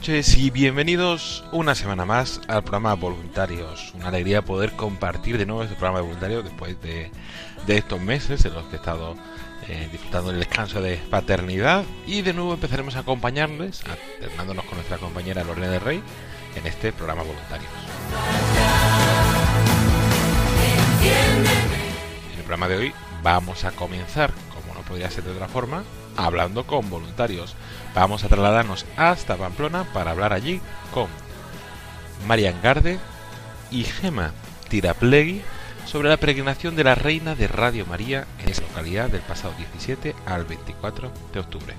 Noches y bienvenidos una semana más al programa Voluntarios. Una alegría poder compartir de nuevo este programa de voluntarios después de, de estos meses en los que he estado eh, disfrutando del descanso de paternidad. Y de nuevo empezaremos a acompañarles, alternándonos con nuestra compañera Lorena del Rey, en este programa Voluntarios. En el programa de hoy vamos a comenzar, como no podría ser de otra forma, hablando con voluntarios. Vamos a trasladarnos hasta Pamplona para hablar allí con Marian Garde y Gema Tiraplegui sobre la peregrinación de la Reina de Radio María en esa localidad del pasado 17 al 24 de octubre.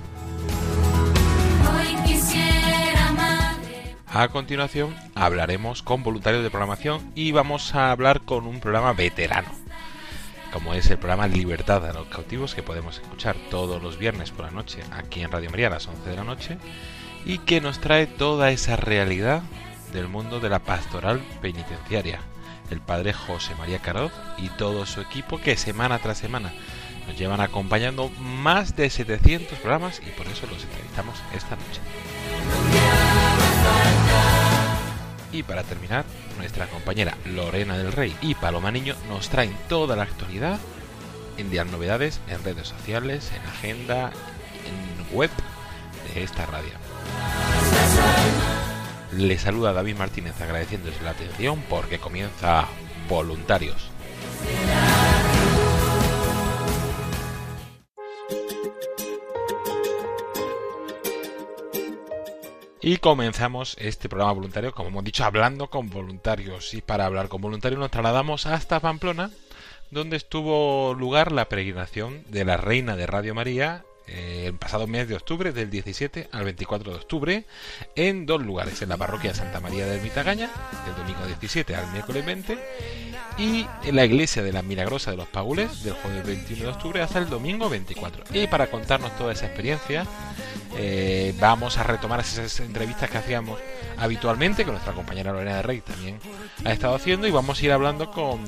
A continuación hablaremos con voluntarios de programación y vamos a hablar con un programa veterano, como es el programa Libertad a los cautivos que podemos escuchar todos los viernes por la noche aquí en Radio María a las 11 de la noche y que nos trae toda esa realidad del mundo de la pastoral penitenciaria. El padre José María Caroz y todo su equipo que semana tras semana nos llevan acompañando más de 700 programas y por eso los entrevistamos esta noche. Y para terminar, nuestra compañera Lorena del Rey y Paloma Niño nos traen toda la actualidad en las novedades en redes sociales, en agenda, en web de esta radio. Le saluda David Martínez agradeciéndose la atención porque comienza Voluntarios. Y comenzamos este programa voluntario, como hemos dicho, hablando con voluntarios. Y para hablar con voluntarios nos trasladamos hasta Pamplona, donde estuvo lugar la peregrinación de la Reina de Radio María eh, el pasado mes de octubre, del 17 al 24 de octubre, en dos lugares, en la parroquia Santa María de Ermitagaña, del domingo 17 al miércoles 20, y en la iglesia de la Milagrosa de los Paules, del jueves 21 de octubre hasta el domingo 24. Y para contarnos toda esa experiencia, eh, vamos a retomar esas entrevistas que hacíamos habitualmente, que nuestra compañera Lorena de Rey también ha estado haciendo, y vamos a ir hablando con,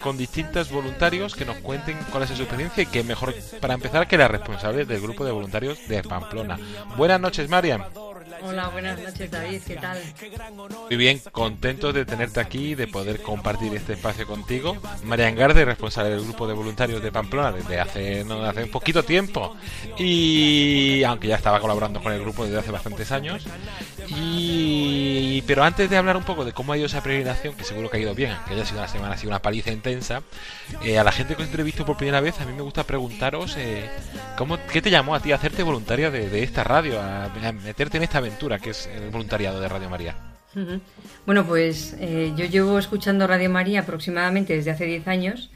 con distintos voluntarios que nos cuenten cuál es su experiencia y que mejor para empezar que la responsable del grupo de voluntarios de Pamplona. Buenas noches, Marian. Hola, buenas noches David, ¿qué tal? Muy bien, contentos de tenerte aquí de poder compartir este espacio contigo. Marian Garde, responsable del grupo de voluntarios de Pamplona desde hace, no, hace poquito tiempo. Y aunque ya estaba colaborando con el grupo desde hace bastantes años. Y pero antes de hablar un poco de cómo ha ido esa peregrinación, que seguro que ha ido bien, que haya sido una semana, ha sido una paliza intensa, eh, a la gente que os entrevisto por primera vez, a mí me gusta preguntaros eh, ¿cómo, qué te llamó a ti a hacerte voluntaria de, esta radio, a, meterte en esta aventura que es el voluntariado de Radio María. Bueno, pues eh, yo llevo escuchando Radio María aproximadamente desde hace 10 años,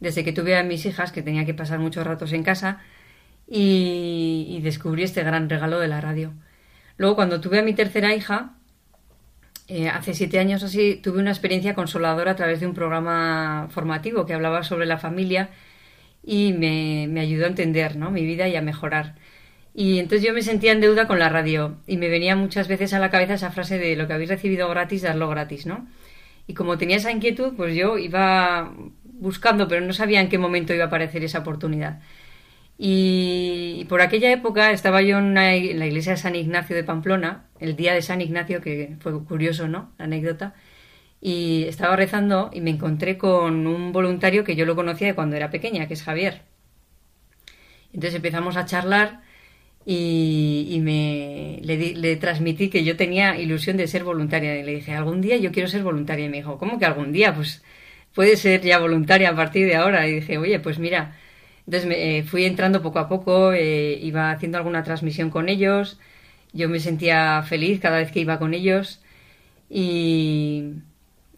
desde que tuve a mis hijas, que tenía que pasar muchos ratos en casa, y descubrí este gran regalo de la radio. Luego, cuando tuve a mi tercera hija, eh, hace siete años así, tuve una experiencia consoladora a través de un programa formativo que hablaba sobre la familia y me, me ayudó a entender ¿no? mi vida y a mejorar. Y entonces yo me sentía en deuda con la radio y me venía muchas veces a la cabeza esa frase de lo que habéis recibido gratis, darlo gratis, ¿no? Y como tenía esa inquietud, pues yo iba buscando, pero no sabía en qué momento iba a aparecer esa oportunidad. Y por aquella época estaba yo en, una- la iglesia de San Ignacio de Pamplona, el día de San Ignacio, que fue curioso, ¿no? La anécdota. Y estaba rezando y me encontré con un voluntario que yo lo conocía cuando era pequeña, que es Javier. Entonces empezamos a charlar y, me, le, le transmití que yo tenía ilusión de ser voluntaria. Y le dije, algún día yo quiero ser voluntaria. Y me dijo, ¿cómo que algún día? Pues puede ser ya voluntaria a partir de ahora. Y dije, oye, pues mira. Entonces me, eh, fui entrando poco a poco, eh, iba haciendo alguna transmisión con ellos. Yo me sentía feliz cada vez que iba con ellos. Y,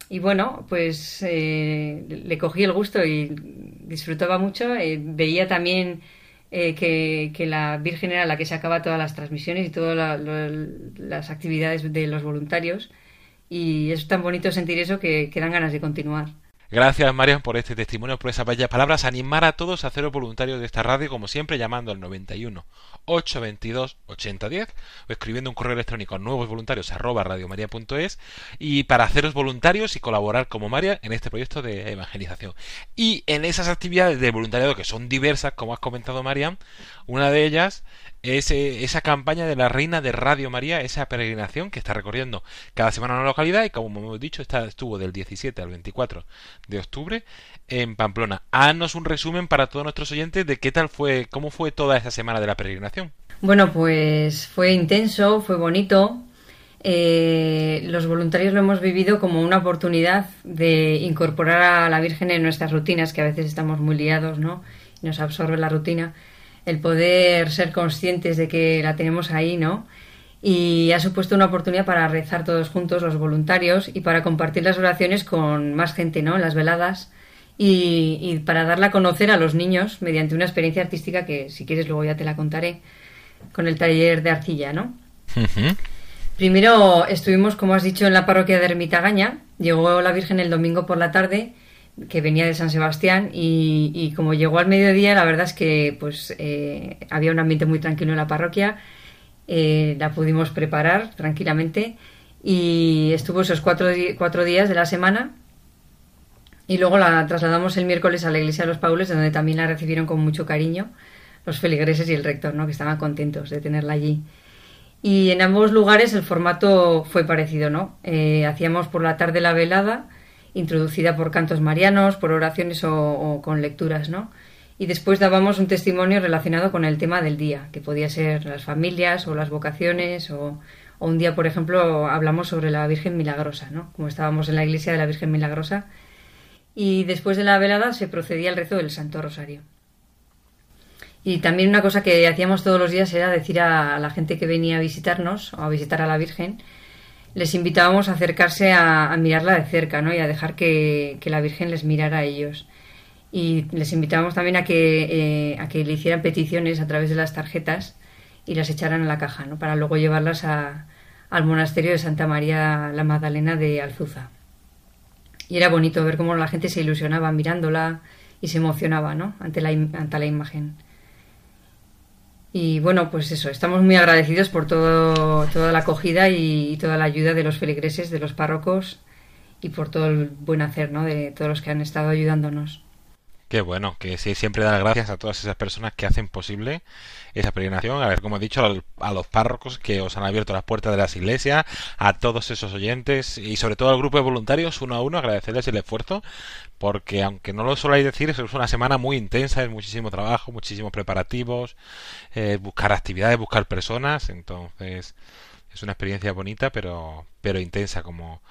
y bueno, pues eh, le cogí el gusto y disfrutaba mucho. Eh, veía también que, que la Virgen era la que sacaba todas las transmisiones y todas las actividades de los voluntarios. Y es tan bonito sentir eso que, que dan ganas de continuar. Gracias, Marian, por este testimonio, por esas bellas palabras. Animar a todos a haceros voluntarios de esta radio, como siempre, llamando al 91 822 8010 o escribiendo un correo electrónico a nuevosvoluntarios arroba radiomaria.es y para haceros voluntarios y colaborar como María en este proyecto de evangelización. Y en esas actividades de voluntariado que son diversas, como has comentado, Marian, una de ellas es eh, esa campaña de la Reina de Radio María, esa peregrinación que está recorriendo cada semana una localidad y como hemos dicho, esta estuvo del 17 al 24 de octubre en Pamplona. Haznos un resumen para todos nuestros oyentes de qué tal fue, cómo fue toda esa semana de la peregrinación. Bueno, pues fue intenso, fue bonito. Eh, los voluntarios lo hemos vivido como una oportunidad de incorporar a la Virgen en nuestras rutinas, que a veces estamos muy liados, ¿no? Y nos absorbe la rutina. El poder ser conscientes de que la tenemos ahí, ¿no? Y ha supuesto una oportunidad para rezar todos juntos, los voluntarios, y para compartir las oraciones con más gente, ¿no? En las veladas. Y, y para darla a conocer a los niños mediante una experiencia artística que, si quieres, luego ya te la contaré, con el taller de arcilla, ¿no? Primero estuvimos, como has dicho, en la parroquia de Ermitagaña. Llegó la Virgen el domingo por la tarde, que venía de San Sebastián, y, como llegó al mediodía, la verdad es que pues eh, había un ambiente muy tranquilo en la parroquia. Eh, la pudimos preparar tranquilamente y estuvo esos cuatro, cuatro días de la semana. Y luego la trasladamos el miércoles a la iglesia de los Paules, donde también la recibieron con mucho cariño los feligreses y el rector, ¿no? que estaban contentos de tenerla allí. Y en ambos lugares el formato fue parecido, ¿no? Eh, hacíamos por la tarde la velada, introducida por cantos marianos, por oraciones o, con lecturas, ¿no? Y después dábamos un testimonio relacionado con el tema del día, que podía ser las familias o las vocaciones, o, o un día, por ejemplo, hablamos sobre la Virgen Milagrosa, ¿no? Como estábamos en la iglesia de la Virgen Milagrosa. Y después de la velada se procedía al rezo del Santo Rosario. Y también una cosa que hacíamos todos los días era decir a la gente que venía a visitarnos o a visitar a la Virgen, les invitábamos a acercarse a, mirarla de cerca, ¿no? Y a dejar que, la Virgen les mirara a ellos. Y les invitábamos también a que, eh, a que le hicieran peticiones a través de las tarjetas y las echaran a la caja, ¿no? Para luego llevarlas a- al monasterio de Santa María la Magdalena de Alzuza. Y era bonito ver cómo la gente se ilusionaba mirándola y se emocionaba, ¿no? Ante la, ante la imagen. Y bueno, pues eso, estamos muy agradecidos por todo, toda la acogida y, toda la ayuda de los feligreses, de los párrocos y por todo el buen hacer, ¿no? De todos los que han estado ayudándonos. Qué bueno, que sí, siempre dar gracias a todas esas personas que hacen posible esa peregrinación. A ver, como he dicho, a los párrocos que os han abierto las puertas de las iglesias, a todos esos oyentes y sobre todo al grupo de voluntarios, uno a uno, agradecerles el esfuerzo, porque aunque no lo soláis decir, es una semana muy intensa, es muchísimo trabajo, muchísimos preparativos, eh, buscar actividades, buscar personas, entonces es una experiencia bonita, pero, pero intensa, como,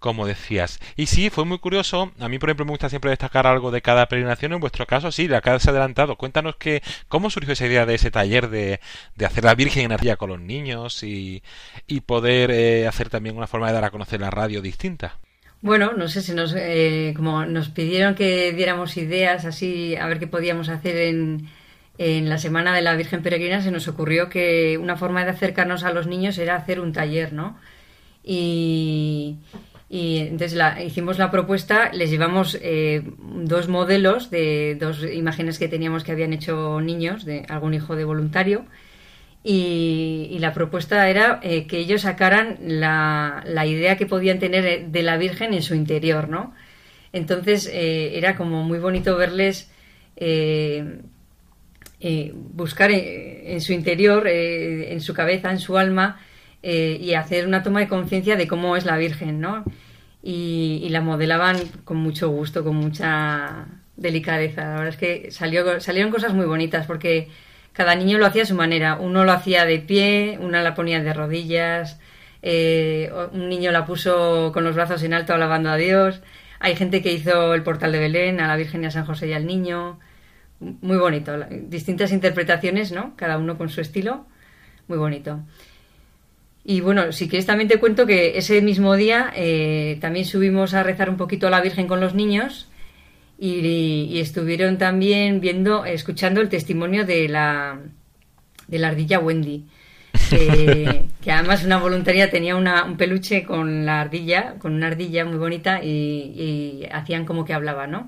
como decías. Y sí, fue muy curioso. A mí, por ejemplo, me gusta siempre destacar algo de cada peregrinación. En vuestro caso, sí, la has adelantado. Cuéntanos que, cómo surgió esa idea de ese taller de, de hacer la Virgen en Arcilla con los niños y, y poder eh, hacer también una forma de dar a conocer la radio distinta. Bueno, no sé si nos, eh, como nos pidieron que diéramos ideas así, a ver qué podíamos hacer en, en la Semana de la Virgen Peregrina, se nos ocurrió que una forma de acercarnos a los niños era hacer un taller, ¿no? Y, y entonces la- hicimos la propuesta, les llevamos eh, dos modelos de dos imágenes que teníamos que habían hecho niños, de algún hijo de voluntario, y, la propuesta era eh, que ellos sacaran la, la idea que podían tener eh, de la Virgen en su interior, ¿no? Entonces era como muy bonito verles buscar en, su interior, en su cabeza, en su alma, eh, y hacer una toma de conciencia de cómo es la Virgen, ¿no? Y, la modelaban con mucho gusto, con mucha delicadeza. La verdad es que salieron cosas muy bonitas porque cada niño lo hacía a su manera. Uno lo hacía de pie, una la ponía de rodillas, eh, un niño la puso con los brazos en alto alabando a Dios. Hay gente que hizo el portal de Belén, a la Virgen y a San José y al niño. Muy bonito. Distintas interpretaciones, ¿no? Cada uno con su estilo. Muy bonito. Y bueno, si quieres también te cuento que ese mismo día eh, también subimos a rezar un poquito a la Virgen con los niños y, y estuvieron también viendo, escuchando el testimonio de la, de la ardilla Wendy. Que, que además una voluntaria tenía una- un peluche con la ardilla, con una ardilla muy bonita y, y hacían como que hablaba, ¿no?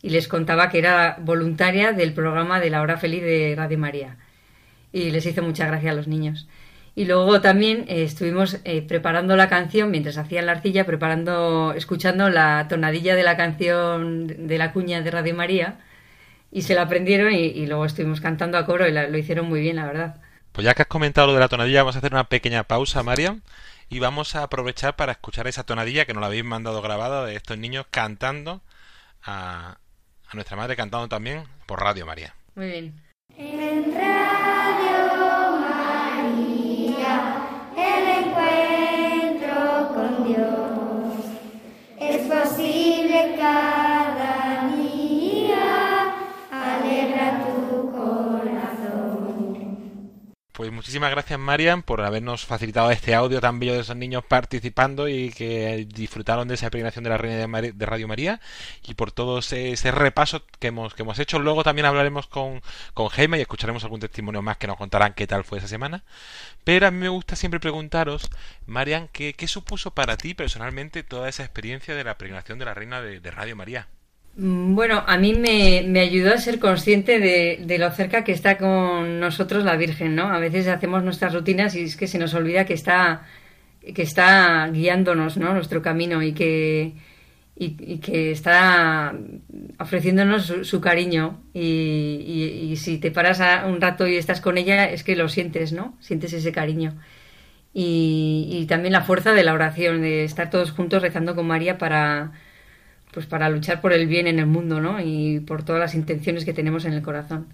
Y les contaba que era voluntaria del programa de la hora feliz de Radio María. Y les hizo mucha gracia a los niños. Y luego también eh, estuvimos eh, preparando la canción mientras hacían la arcilla, preparando, escuchando la tonadilla de la canción de la cuña de Radio María. Y se la aprendieron y, y luego estuvimos cantando a coro y la- lo hicieron muy bien, la verdad. Pues ya que has comentado lo de la tonadilla, vamos a hacer una pequeña pausa, Marian, y vamos a aprovechar para escuchar esa tonadilla que nos la habéis mandado grabada de estos niños cantando a, a nuestra madre, cantando también por Radio María. Muy bien. Es posible cada Pues muchísimas gracias, Marian, por habernos facilitado este audio tan bello de esos niños participando y que disfrutaron de esa peregrinación de la Reina de, Radio María y por todo ese, ese repaso que hemos, que hemos hecho. Luego también hablaremos con, con Jaime y escucharemos algún testimonio más que nos contarán qué tal fue esa semana. Pero a mí me gusta siempre preguntaros, Marian, ¿qué, qué supuso para ti personalmente toda esa experiencia de la peregrinación de la Reina de, de Radio María? Mm, Bueno, a mí me, me ayudó a ser consciente de, lo cerca que está con nosotros la Virgen, ¿no? A veces hacemos nuestras rutinas y es que se nos olvida que está, que está guiándonos, ¿no? Nuestro camino y que, y, que está ofreciéndonos su, su cariño. Y, y- y si te paras a- un rato y estás con ella, es que lo sientes, ¿no? Sientes ese cariño. Y, y también la fuerza de la oración, de estar todos juntos rezando con María para pues para luchar por el bien en el mundo, ¿no? Y por todas las intenciones que tenemos en el corazón.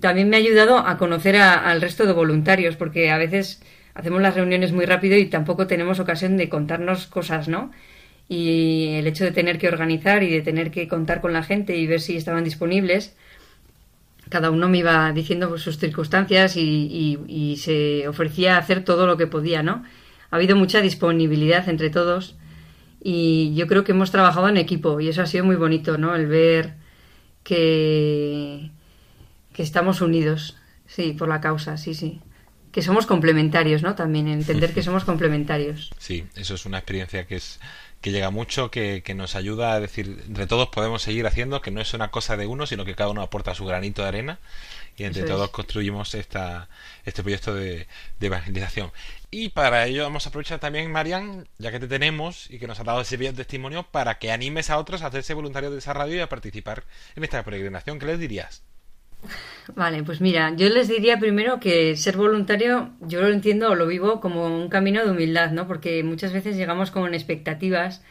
También me ha ayudado a conocer al resto de voluntarios, porque a veces hacemos las reuniones muy rápido y tampoco tenemos ocasión de contarnos cosas, ¿no? Y el hecho de tener que organizar y de tener que contar con la gente y ver si estaban disponibles, cada uno me iba diciendo pues, sus circunstancias y- y se ofrecía a hacer todo lo que podía, ¿no? Ha habido mucha disponibilidad entre todos y yo creo que hemos trabajado en equipo y eso ha sido muy bonito, ¿no? El ver que, que estamos unidos, sí, por la causa, sí, sí. Que somos complementarios, ¿no? También entender que somos complementarios. Sí, eso es una experiencia que es que llega mucho, que, que nos ayuda a decir, entre todos podemos seguir haciendo, que no es una cosa de uno, sino que cada uno aporta su granito de arena y entre Eso es. todos construimos esta, este proyecto de, de evangelización. Y para ello vamos a aprovechar también, Marian, ya que te tenemos y que nos has dado ese bello testimonio, para que animes a otros a hacerse voluntarios de esa radio y a participar en esta peregrinación. ¿Qué les dirías? Vale, pues mira, yo les diría primero que ser voluntario yo lo entiendo o lo vivo como un camino de humildad, ¿no? Porque muchas veces llegamos con expectativas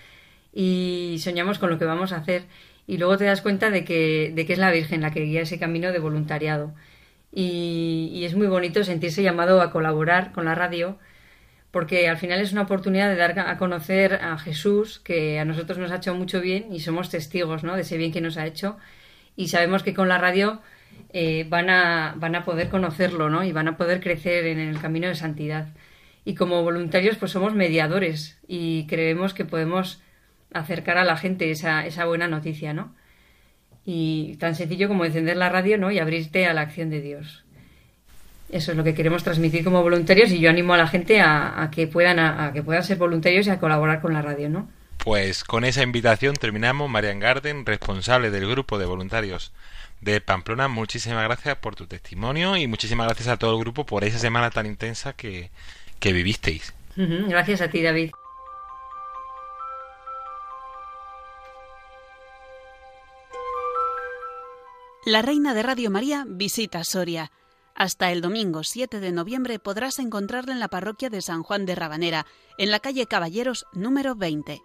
y soñamos con lo que vamos a hacer y luego te das cuenta de que, de que es la Virgen la que guía ese camino de voluntariado. Y, es muy bonito sentirse llamado a colaborar con la radio porque al final es una oportunidad de dar a conocer a Jesús, que a nosotros nos ha hecho mucho bien y somos testigos ¿no? de ese bien que nos ha hecho. Y sabemos que con la radio eh, van, a, van a poder conocerlo ¿no? y van a poder crecer en el camino de santidad. Y como voluntarios, pues somos mediadores y creemos que podemos acercar a la gente esa, esa buena noticia, ¿no? Y tan sencillo como encender la radio, ¿no? Y abrirte a la acción de Dios. Eso es lo que queremos transmitir como voluntarios y yo animo a la gente a, a que puedan a, a que puedan ser voluntarios y a colaborar con la radio, ¿no? Pues con esa invitación terminamos. Marian Garden, responsable del grupo de voluntarios de Pamplona, muchísimas gracias por tu testimonio y muchísimas gracias a todo el grupo por esa semana tan intensa que, que vivisteis. Gracias a ti, David. La Reina de Radio María visita Soria. Hasta el domingo 7 de noviembre podrás encontrarla en la parroquia de San Juan de Rabanera, en la calle Caballeros número 20.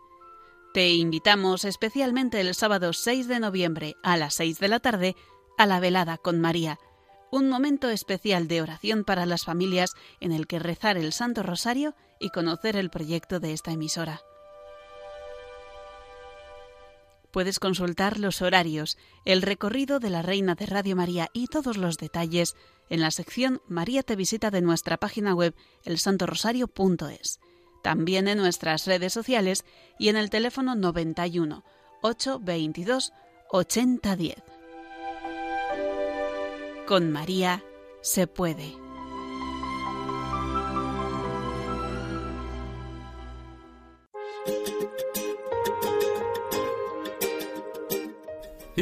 Te invitamos especialmente el sábado 6 de noviembre a las 6 de la tarde a la velada con María, un momento especial de oración para las familias en el que rezar el Santo Rosario y conocer el proyecto de esta emisora. Puedes consultar los horarios, el recorrido de la Reina de Radio María y todos los detalles en la sección María te visita de nuestra página web elsantorosario.es. También en nuestras redes sociales y en el teléfono 91 822 8010. Con María se puede.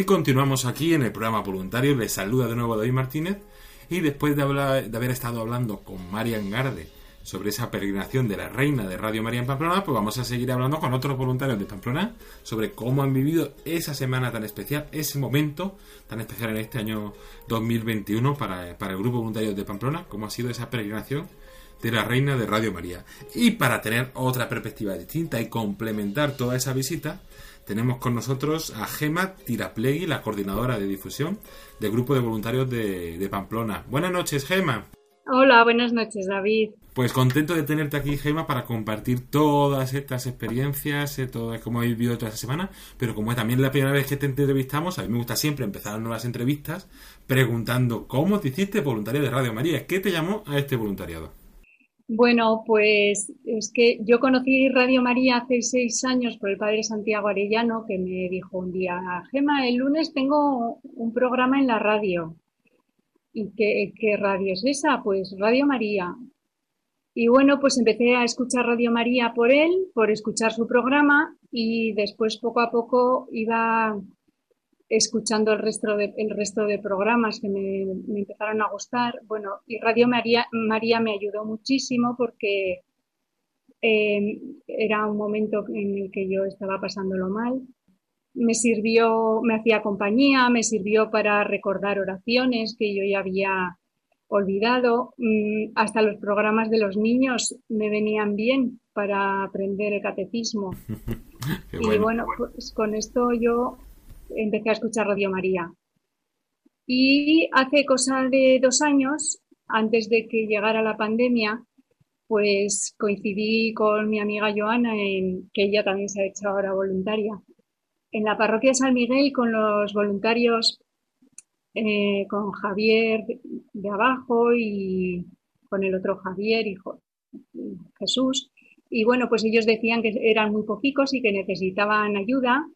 Y continuamos aquí en el programa voluntario. Les saluda de nuevo David Martínez. Y después de, hablar, de haber estado hablando con Marian Garde sobre esa peregrinación de la reina de Radio María en Pamplona, pues vamos a seguir hablando con otros voluntarios de Pamplona sobre cómo han vivido esa semana tan especial, ese momento tan especial en este año 2021 para, para el grupo voluntario de Pamplona, cómo ha sido esa peregrinación de la reina de Radio María. Y para tener otra perspectiva distinta y complementar toda esa visita, tenemos con nosotros a Gema Tiraplegui, la coordinadora de difusión del grupo de voluntarios de, de Pamplona. Buenas noches, Gema. Hola, buenas noches, David. Pues contento de tenerte aquí, Gema, para compartir todas estas experiencias, eh, todo cómo habéis vivido toda esta semana, pero como es también la primera vez que te entrevistamos, a mí me gusta siempre empezar nuevas entrevistas preguntando cómo te hiciste voluntario de Radio María, ¿qué te llamó a este voluntariado? Bueno, pues es que yo conocí Radio María hace seis años por el padre Santiago Arellano, que me dijo un día, Gema, el lunes tengo un programa en la radio. ¿Y qué, qué radio es esa? Pues Radio María. Y bueno, pues empecé a escuchar Radio María por él, por escuchar su programa y después poco a poco iba escuchando el resto de, el resto de programas que me, me empezaron a gustar. Bueno, y Radio María, María me ayudó muchísimo porque eh, era un momento en el que yo estaba pasándolo mal. Me sirvió, me hacía compañía, me sirvió para recordar oraciones que yo ya había olvidado. Mm, hasta los programas de los niños me venían bien para aprender el catecismo. Qué Y bueno, pues con esto yo empecé a escuchar Radio María. Y hace cosa de dos años, antes de que llegara la pandemia, pues coincidí con mi amiga Joana, en, que ella también se ha hecho ahora voluntaria, en la parroquia de San Miguel con los voluntarios, eh, con Javier de abajo y con el otro Javier y Jesús. Y bueno, pues ellos decían que eran muy poquicos y que necesitaban ayuda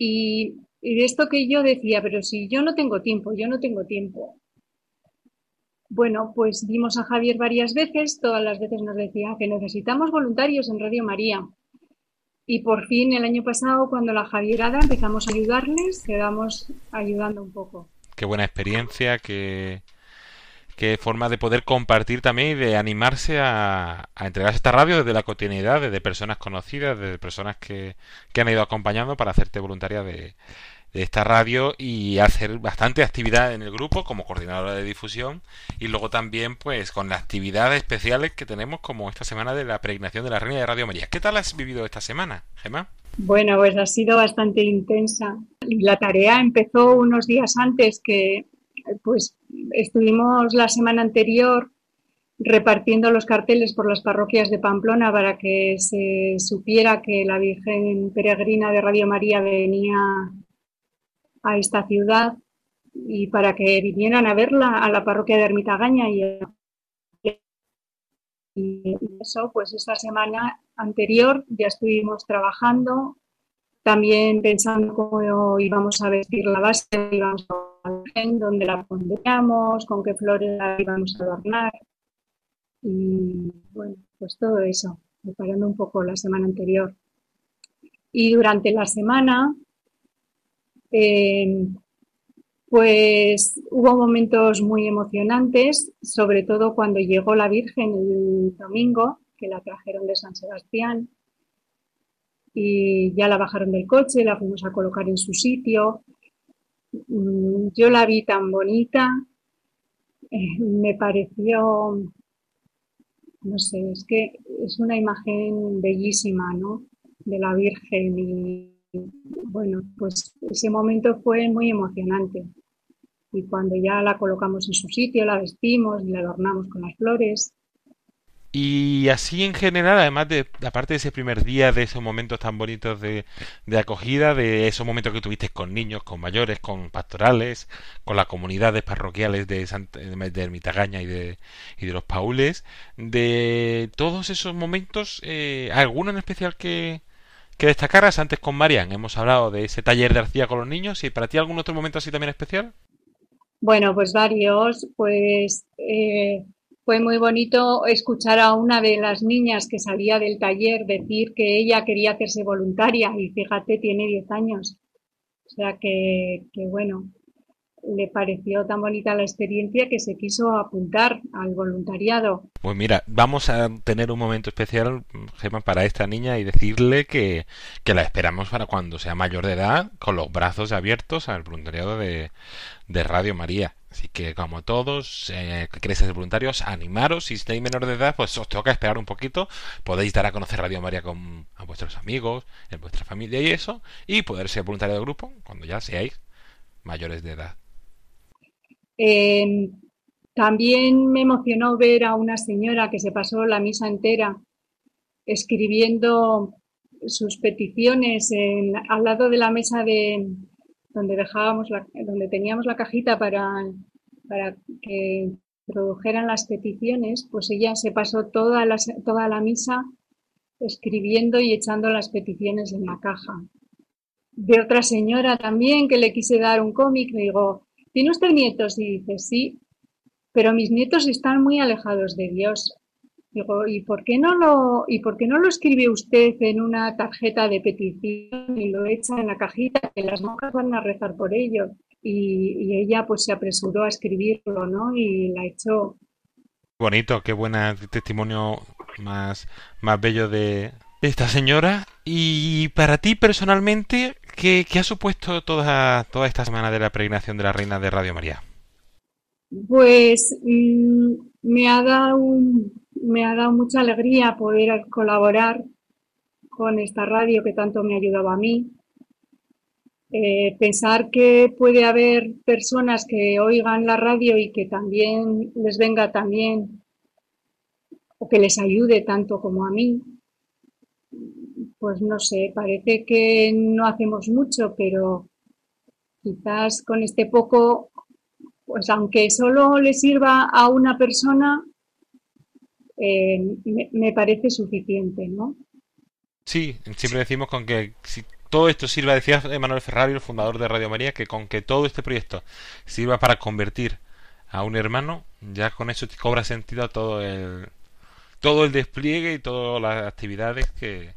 y, y esto que yo decía, pero si yo no tengo tiempo, yo no tengo tiempo. Bueno, pues vimos a Javier varias veces, todas las veces nos decía que necesitamos voluntarios en Radio María. Y por fin el año pasado, cuando la Javierada empezamos a ayudarles, quedamos ayudando un poco. Qué buena experiencia, qué, qué forma de poder compartir también y de animarse a, a entregarse esta radio desde la cotidianidad, desde personas conocidas, desde personas que, que han ido acompañando para hacerte voluntaria de, de esta radio y hacer bastante actividad en el grupo como coordinadora de difusión y luego también pues con las actividades especiales que tenemos como esta semana de la peregrinación de la Reina de Radio María. ¿Qué tal has vivido esta semana, Gemma? Bueno, pues ha sido bastante intensa. La tarea empezó unos días antes que, pues, estuvimos la semana anterior repartiendo los carteles por las parroquias de Pamplona para que se supiera que la Virgen Peregrina de Radio María venía a esta ciudad y para que vinieran a verla a la parroquia de Ermitagaña y, y eso, pues esa semana anterior ya estuvimos trabajando, también pensando cómo íbamos a vestir la base, íbamos a dónde la pondríamos, con qué flores la íbamos a adornar y bueno, pues todo eso, preparando un poco la semana anterior. Y durante la semana eh, pues hubo momentos muy emocionantes, sobre todo cuando llegó la Virgen el domingo, que la trajeron de San Sebastián y ya la bajaron del coche, la fuimos a colocar en su sitio yo la vi tan bonita, eh, me pareció, no sé, es que es una imagen bellísima, ¿no? De la Virgen y bueno, pues ese momento fue muy emocionante. Y cuando ya la colocamos en su sitio, la vestimos y la adornamos con las flores, Y así en general, además de, aparte de ese primer día, de esos momentos tan bonitos de, de acogida, de esos momentos que tuviste con niños, con mayores, con pastorales, con las comunidades parroquiales de, de Ermitagaña y de, y de los Paules, de todos esos momentos, eh, ¿alguno en especial que, que destacaras? Antes con Marian hemos hablado de ese taller de arcilla con los niños, y para ti algún otro momento así también especial? Bueno, pues varios, pues eh, fue muy bonito escuchar a una de las niñas que salía del taller decir que ella quería hacerse voluntaria y fíjate, tiene 10 años. O sea que, que bueno, le pareció tan bonita la experiencia que se quiso apuntar al voluntariado. Pues mira, vamos a tener un momento especial, Gemma, para esta niña y decirle que, que la esperamos para cuando sea mayor de edad, con los brazos abiertos al voluntariado de, de Radio María. Así que, como todos, eh, que queréis ser voluntarios, animaros. Si estáis menor de edad, pues os toca esperar un poquito. Podéis dar a conocer Radio María con, a vuestros amigos, en vuestra familia y eso, y poder ser voluntario de grupo cuando ya seáis mayores de edad. Eh, también me emocionó ver a una señora que se pasó la misa entera escribiendo sus peticiones al lado de la mesa de donde dejábamos la- donde teníamos la cajita para, para que introdujeran las peticiones, pues ella se pasó toda la, toda la misa escribiendo y echando las peticiones en la caja. De otra señora también que le quise dar un cómic, le digo, ¿tiene usted nietos? Y dice, sí, pero mis nietos están muy alejados de Dios. Digo, ¿y por qué no lo, y por qué no lo escribe usted en una tarjeta de petición y lo echa en la cajita que las monjas van a rezar por ello? Y, y ella pues se apresuró a escribirlo, ¿no? Y la echó. Bonito, qué buen testimonio más, más bello de esta señora. Y para ti personalmente, ¿qué, qué ha supuesto toda, toda esta semana de la peregrinación de la Reina de Radio María? Pues mm, me ha dado un- me ha dado mucha alegría poder colaborar con esta radio que tanto me ha ayudado a mí. Eh, pensar que puede haber personas que oigan la radio y que también les venga también o que les ayude tanto como a mí, pues no sé, parece que no hacemos mucho, pero quizás con este poco, pues aunque solo le sirva a una persona, eh, me, me parece suficiente, ¿no? Sí, siempre decimos con que si todo esto sirva, decía Manuel Ferrari, el fundador de Radio María, que con que todo este proyecto sirva para convertir a un hermano, ya con eso cobra sentido todo el todo el despliegue y todas las actividades que,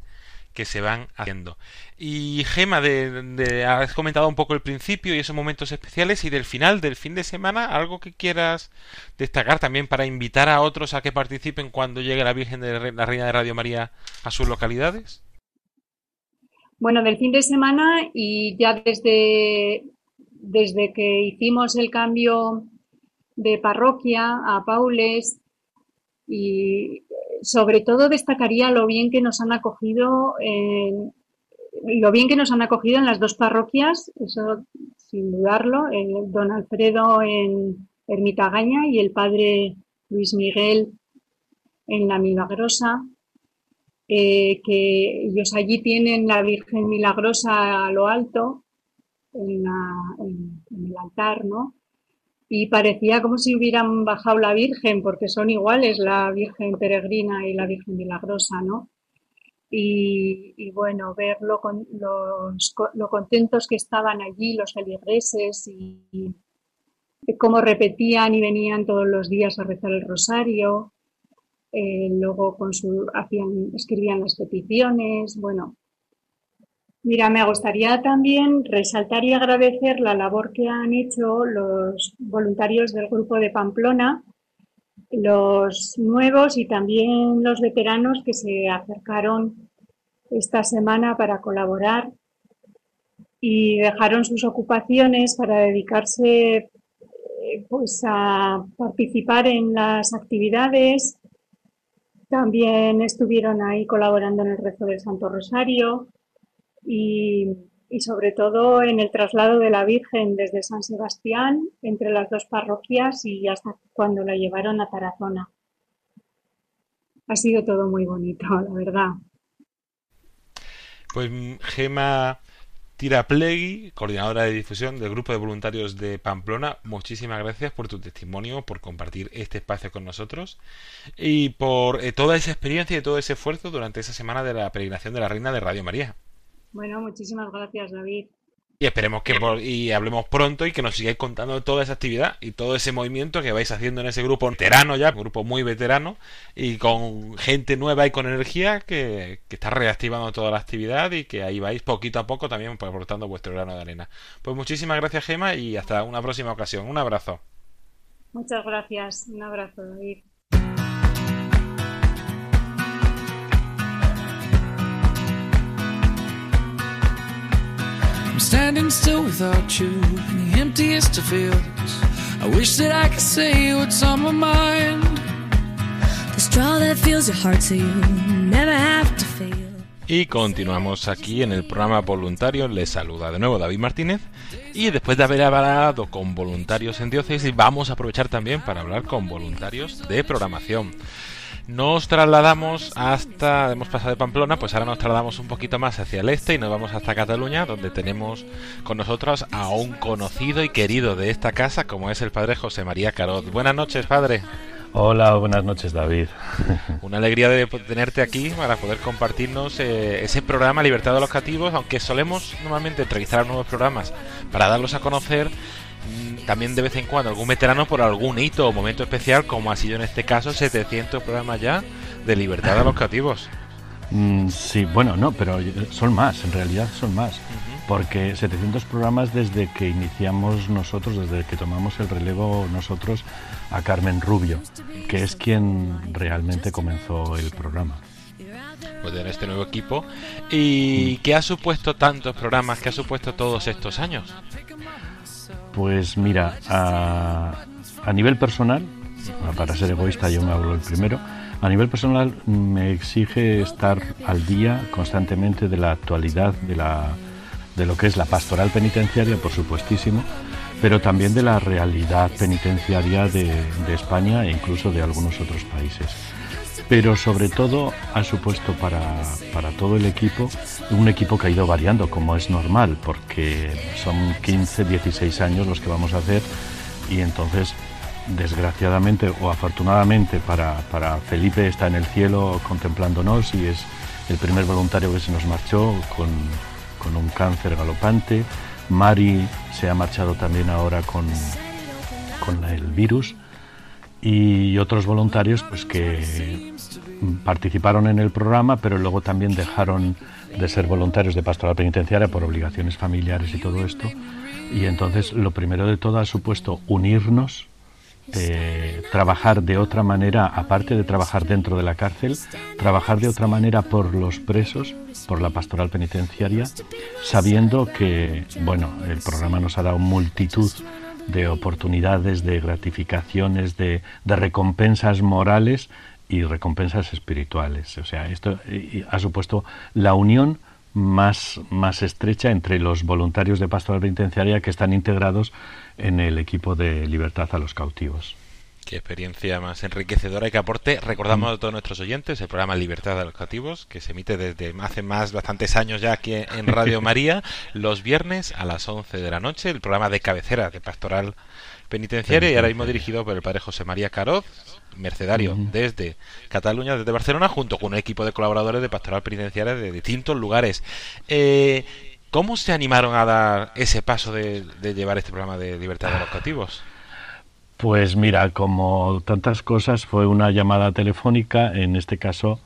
que se van haciendo. Y Gema, de, de- has comentado un poco el principio y esos momentos especiales y del final, del fin de semana, algo que quieras destacar también para invitar a otros a que participen cuando llegue la Virgen de la Reina de Radio María a sus localidades. Bueno, del fin de semana y ya desde, desde que hicimos el cambio de parroquia a Paules y sobre todo destacaría lo bien que nos han acogido en, lo bien que nos han acogido en las dos parroquias, eso sin dudarlo, el don Alfredo en Ermitagaña y el padre Luis Miguel en La Milagrosa, eh, que ellos allí tienen la Virgen Milagrosa a lo alto, en- en el altar, ¿no? Y parecía como si hubieran bajado la Virgen, porque son iguales la Virgen Peregrina y la Virgen Milagrosa, ¿no? Y, bueno, ver lo, con- los, lo contentos que estaban allí los feligreses y, y cómo repetían y venían todos los días a rezar el rosario, eh, luego con su, hacían, escribían las peticiones, bueno. Mira, me gustaría también resaltar y agradecer la labor que han hecho los voluntarios del grupo de Pamplona, los nuevos y también los veteranos que se acercaron esta semana para colaborar. y dejaron sus ocupaciones para dedicarse eh, pues a participar en las actividades. También estuvieron ahí colaborando en el rezo del Santo Rosario y, sobre todo en el traslado de la Virgen desde San Sebastián entre las dos parroquias y hasta cuando la llevaron a Tarazona. Ha sido todo muy bonito, la verdad. Pues Gema Tiraplegui, coordinadora de difusión del Grupo de Voluntarios de Pamplona, muchísimas gracias por tu testimonio, por compartir este espacio con nosotros y por eh, toda esa experiencia y todo ese esfuerzo durante esa semana de la peregrinación de la Reina de Radio María. Bueno, muchísimas gracias, David. Y esperemos que y hablemos pronto y que nos sigáis contando toda esa actividad y todo ese movimiento que vais haciendo en ese grupo veterano ya, un grupo muy veterano y con gente nueva y con energía que, que está reactivando toda la actividad y que ahí vais poquito a poco también aportando vuestro grano de arena. Pues muchísimas gracias Gema y hasta una próxima ocasión. Un abrazo. Muchas gracias. Un abrazo, David. I'm standing still without you in the emptiest of fields. I wish that I could say what's on my mind. The straw that fills your heart so you never have to fail. Y continuamos aquí en el programa voluntario. Les saluda de nuevo David Martínez. Y después de haber hablado con voluntarios en diócesis, vamos a aprovechar también para hablar con voluntarios de programación. Nos trasladamos hasta, hemos pasado de Pamplona, pues ahora nos trasladamos un poquito más hacia el este y nos vamos hasta Cataluña, donde tenemos con nosotros a un conocido y querido de esta casa, como es el padre José María Carot. Buenas noches, padre. Hola, buenas noches David. Una alegría de tenerte aquí para poder compartirnos eh, ese programa Libertad de los Cativos, aunque solemos normalmente entrevistar a nuevos programas para darlos a conocer, también de vez en cuando algún veterano por algún hito o momento especial, como ha sido en este caso 700 programas ya de Libertad de los Cativos. Mm, sí, bueno, no, pero son más, en realidad son más. Porque 700 programas desde que iniciamos nosotros, desde que tomamos el relevo nosotros a Carmen Rubio, que es quien realmente comenzó el programa. Pues en este nuevo equipo. ¿Y qué ha supuesto tantos programas? ¿Qué ha supuesto todos estos años? Pues mira, a, nivel personal, para ser egoísta yo me hablo el primero, a nivel personal me exige estar al día constantemente de la actualidad de, la, de lo que es la pastoral penitenciaria, por supuestísimo, pero también de la realidad penitenciaria de España e incluso de algunos otros países. Pero sobre todo ha supuesto para, para todo el equipo un equipo que ha ido variando, como es normal, porque son 15, 16 años los que vamos a hacer y entonces desgraciadamente o afortunadamente para, para Felipe está en el cielo contemplándonos y es el primer voluntario que se nos marchó con, con un cáncer galopante. Mari se ha marchado también ahora con, con el virus y otros voluntarios pues que participaron en el programa pero luego también dejaron de ser voluntarios de pastoral penitenciaria por obligaciones familiares y todo esto. Y entonces lo primero de todo ha supuesto unirnos eh, trabajar de otra manera, aparte de trabajar dentro de la cárcel, trabajar de otra manera por los presos, por la pastoral penitenciaria, sabiendo que, bueno, el programa nos ha dado multitud de oportunidades, de gratificaciones, de, de recompensas morales y recompensas espirituales. O sea, esto eh, ha supuesto la unión más, más estrecha entre los voluntarios de pastoral penitenciaria que están integrados en el equipo de libertad a los cautivos. Qué experiencia más enriquecedora y que aporte. Recordamos a todos nuestros oyentes el programa Libertad de los Cativos, que se emite desde hace más bastantes años ya aquí en Radio María, los viernes a las 11 de la noche, el programa de cabecera de Pastoral Penitenciaria y ahora mismo dirigido por el padre José María Caroz, mercedario desde Cataluña, desde Barcelona, junto con un equipo de colaboradores de Pastoral Penitenciaria de distintos lugares. Eh, ¿Cómo se animaron a dar ese paso de, de llevar este programa de Libertad de los Cativos? Pues mira, como tantas cosas, fue una llamada telefónica, en este caso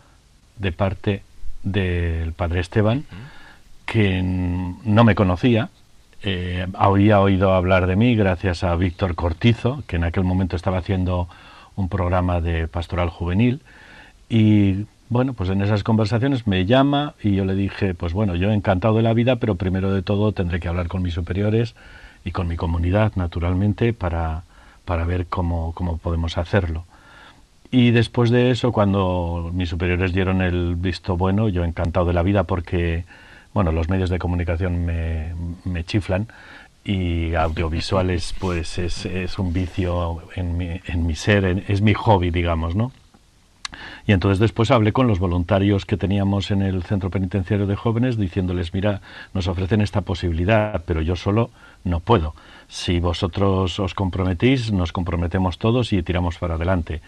de parte del padre Esteban, que no me conocía, eh, había oído hablar de mí gracias a Víctor Cortizo, que en aquel momento estaba haciendo un programa de pastoral juvenil, y bueno, pues en esas conversaciones me llama y yo le dije, pues bueno, yo encantado de la vida, pero primero de todo tendré que hablar con mis superiores y con mi comunidad, naturalmente, para, para ver cómo, cómo podemos hacerlo. Y después de eso, cuando mis superiores dieron el visto bueno, yo encantado de la vida porque, bueno, los medios de comunicación me, me chiflan y audiovisuales pues es, es un vicio en mi, en mi ser, es mi hobby, digamos, ¿no? Y entonces después hablé con los voluntarios que teníamos en el centro penitenciario de jóvenes diciéndoles, mira, nos ofrecen esta posibilidad, pero yo solo no puedo. Si vosotros os comprometís, nos comprometemos todos y tiramos para adelante.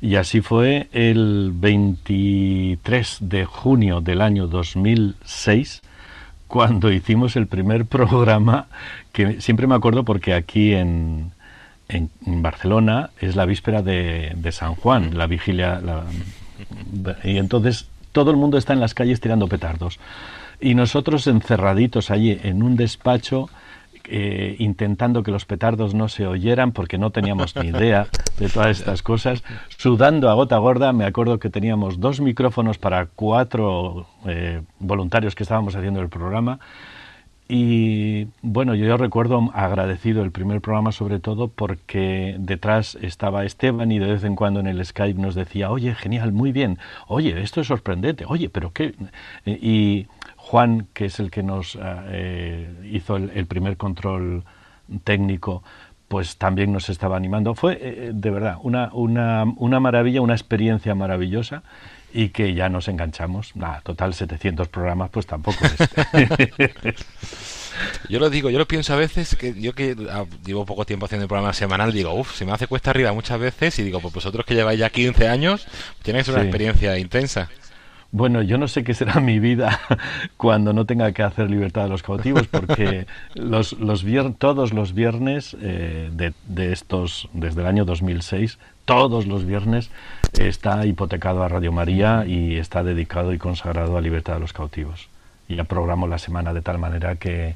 Y así fue el 23 de junio del año 2006 cuando hicimos el primer programa, que siempre me acuerdo porque aquí en, en, Barcelona es la víspera de, San Juan, la vigilia, y entonces todo el mundo está en las calles tirando petardos. Y nosotros encerraditos allí en un despacho, eh, intentando que los petardos no se oyeran porque no teníamos ni idea de todas estas cosas, sudando a gota gorda, me acuerdo que teníamos dos micrófonos para cuatro eh, voluntarios que estábamos haciendo el programa. Y bueno, yo recuerdo agradecido el primer programa sobre todo porque detrás estaba Esteban y de vez en cuando en el Skype nos decía, oye, genial, muy bien, oye, esto es sorprendente, oye, pero qué... Y Juan, que es el que nos ah, eh, hizo el, primer control técnico, pues también nos estaba animando. Fue eh, de verdad una, una, una maravilla, una experiencia maravillosa y que ya nos enganchamos. Nada, total 700 programas, pues tampoco es. yo lo digo, yo lo pienso a veces, que yo que ah, llevo poco tiempo haciendo el programa semanal, digo, uff, se me hace cuesta arriba muchas veces y digo, pues vosotros que lleváis ya 15 años, tenéis una experiencia intensa. Bueno, yo no sé qué será mi vida cuando no tenga que hacer libertad de los cautivos, porque los, los todos los viernes eh, de, de, estos, desde el año 2006, todos los viernes está hipotecado a Radio María y está dedicado y consagrado a libertad de los cautivos. Y ya programo la semana de tal manera que,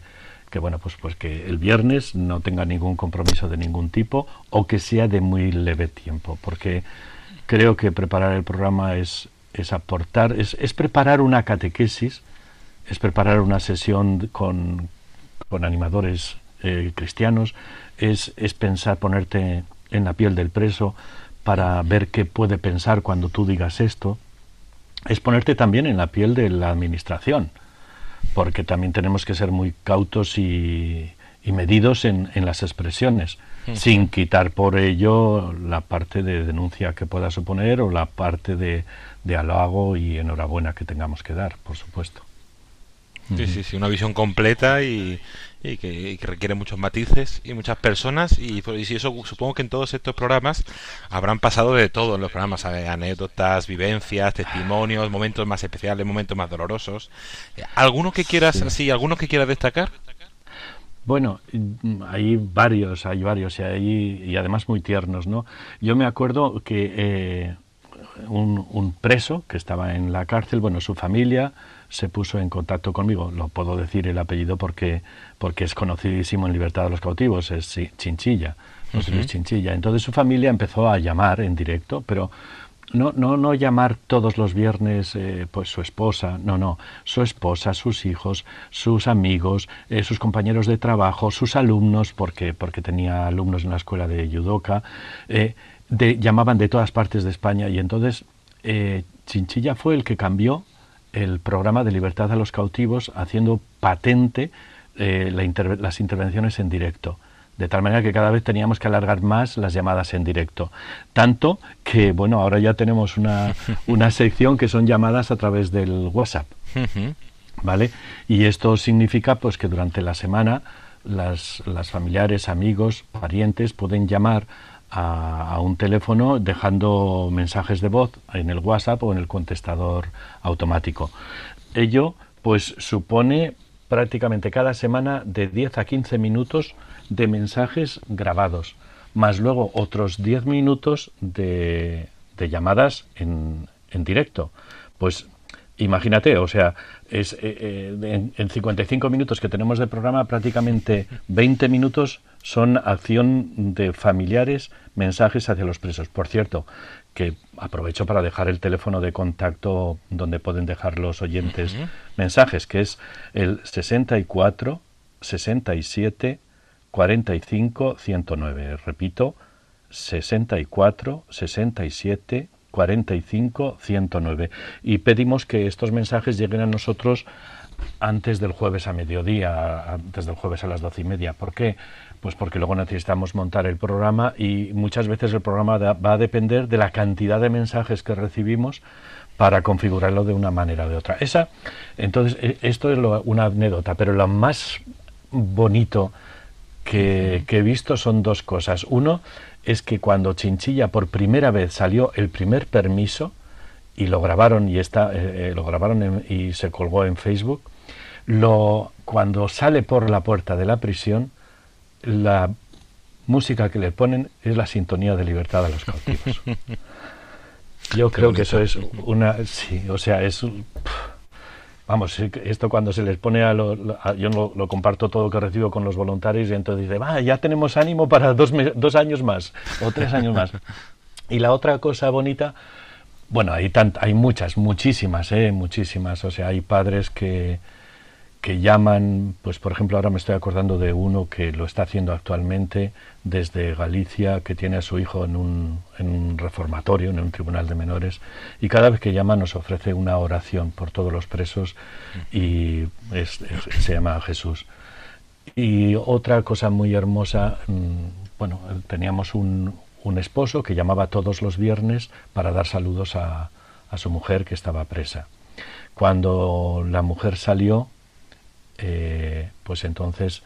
que bueno, pues, pues que el viernes no tenga ningún compromiso de ningún tipo o que sea de muy leve tiempo, porque creo que preparar el programa es, es aportar, es, es preparar una catequesis, es preparar una sesión con, con animadores eh, cristianos, es, es pensar, ponerte en la piel del preso, para ver qué puede pensar cuando tú digas esto, es ponerte también en la piel de la administración, porque también tenemos que ser muy cautos y, medidos en, las expresiones, sin quitar por ello la parte de denuncia que pueda suponer o la parte de, de halago y enhorabuena que tengamos que dar, por supuesto. Sí, sí, sí, una visión completa y, y que, requiere muchos matices y muchas personas y, y si eso supongo que en todos estos programas habrán pasado de todo en los programas anécdotas vivencias testimonios momentos más especiales momentos más dolorosos alguno que quieras sí. alguno que quieras destacar bueno, hay varios, hay varios y, hay, y además muy tiernos, ¿no? Yo me acuerdo que eh, un, un, preso que estaba en la cárcel, bueno, su familia se puso en contacto conmigo, lo puedo decir el apellido porque porque es conocidísimo en Libertad de los Cautivos, es Chinchilla, José Chinchilla. Entonces su familia empezó a llamar en directo, pero no, no, no llamar todos los viernes eh, pues su esposa, no, no, su esposa, sus hijos, sus amigos, eh, sus compañeros de trabajo, sus alumnos, porque, porque tenía alumnos en la escuela de Yudoka, eh, de, llamaban de todas partes de España y entonces Chinchilla fue el que cambió el programa de libertad a los cautivos haciendo patente eh, las intervenciones en directo. De tal manera que cada vez teníamos que alargar más las llamadas en directo. Tanto que, bueno, ahora ya tenemos una, una sección que son llamadas a través del WhatsApp. ¿Vale? Y esto significa pues que durante la semana las, las familiares, amigos, parientes pueden llamar a, un teléfono dejando mensajes de voz en el WhatsApp o en el contestador automático. Ello pues supone prácticamente cada semana de 10 a 15 minutos de mensajes grabados, más luego otros 10 minutos de, de llamadas en, en, directo. Pues imagínate, o sea, es, eh, eh, en, en, 55 minutos que tenemos de programa, prácticamente 20 minutos son acción de familiares, mensajes hacia los presos. Por cierto, que aprovecho para dejar el teléfono de contacto donde pueden dejar los oyentes mensajes, que es el 64 67 45 109. Repito, 64 67 45 109. Y pedimos que estos mensajes lleguen a nosotros antes del jueves a mediodía, antes del jueves a las doce y media. ¿Por qué? Pues porque luego necesitamos montar el programa y muchas veces el programa va a depender de la cantidad de mensajes que recibimos para configurarlo de una manera o de otra. Esa, entonces, e, esto es una anécdota, pero lo más bonito que, que, he visto son dos cosas. Uno es que cuando Chinchilla por primera vez salió el primer permiso y lo grabaron y está, eh, eh, lo grabaron y se colgó en Facebook, lo, cuando sale por la puerta de la prisión la música que le ponen es la sintonía de libertad a los cautivos. Yo creo que eso es una... Sí, o sea, es... Vamos, esto cuando se les pone a, los... yo lo, comparto todo lo que recibo con los voluntarios y entonces dice, va, ya tenemos ánimo para dos, dos años más o tres años más. Y la otra cosa bonita, bueno, hay, tant, hay muchas, muchísimas, ¿eh? muchísimas. O sea, hay padres que, que llaman, pues por ejemplo ahora me estoy acordando de uno que lo está haciendo actualmente desde Galicia, que tiene a su hijo en un, en un reformatorio, en un tribunal de menores, y cada vez que llama nos ofrece una oración por todos los presos y se llama Jesús. Y otra cosa muy hermosa, mm, bueno, teníamos un, un esposo que llamaba todos los viernes para dar saludos a, a su mujer que estaba presa. Cuando la mujer salió, eh, pues entonces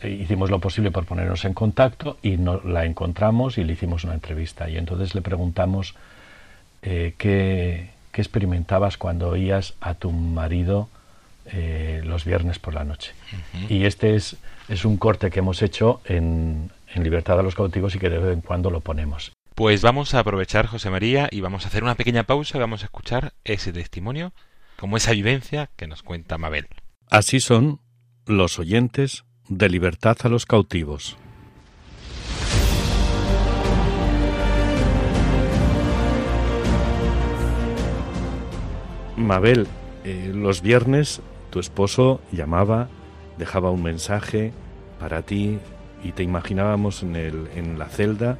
eh, hicimos lo posible por ponernos en contacto y no, la encontramos y le hicimos una entrevista. Y entonces le preguntamos eh, qué, experimentabas cuando oías a tu marido los viernes por la noche. Y este es, es un corte que hemos hecho en, en Libertad a los Cautivos y que de vez en cuando lo ponemos. Pues vamos a aprovechar, José María, y vamos a hacer una pequeña pausa y vamos a escuchar ese testimonio, como esa vivencia que nos cuenta Mabel. Así son los oyentes de libertad a los cautivos. Mabel, eh, los viernes tu esposo llamaba, dejaba un mensaje para ti y te imaginábamos en, el, en la celda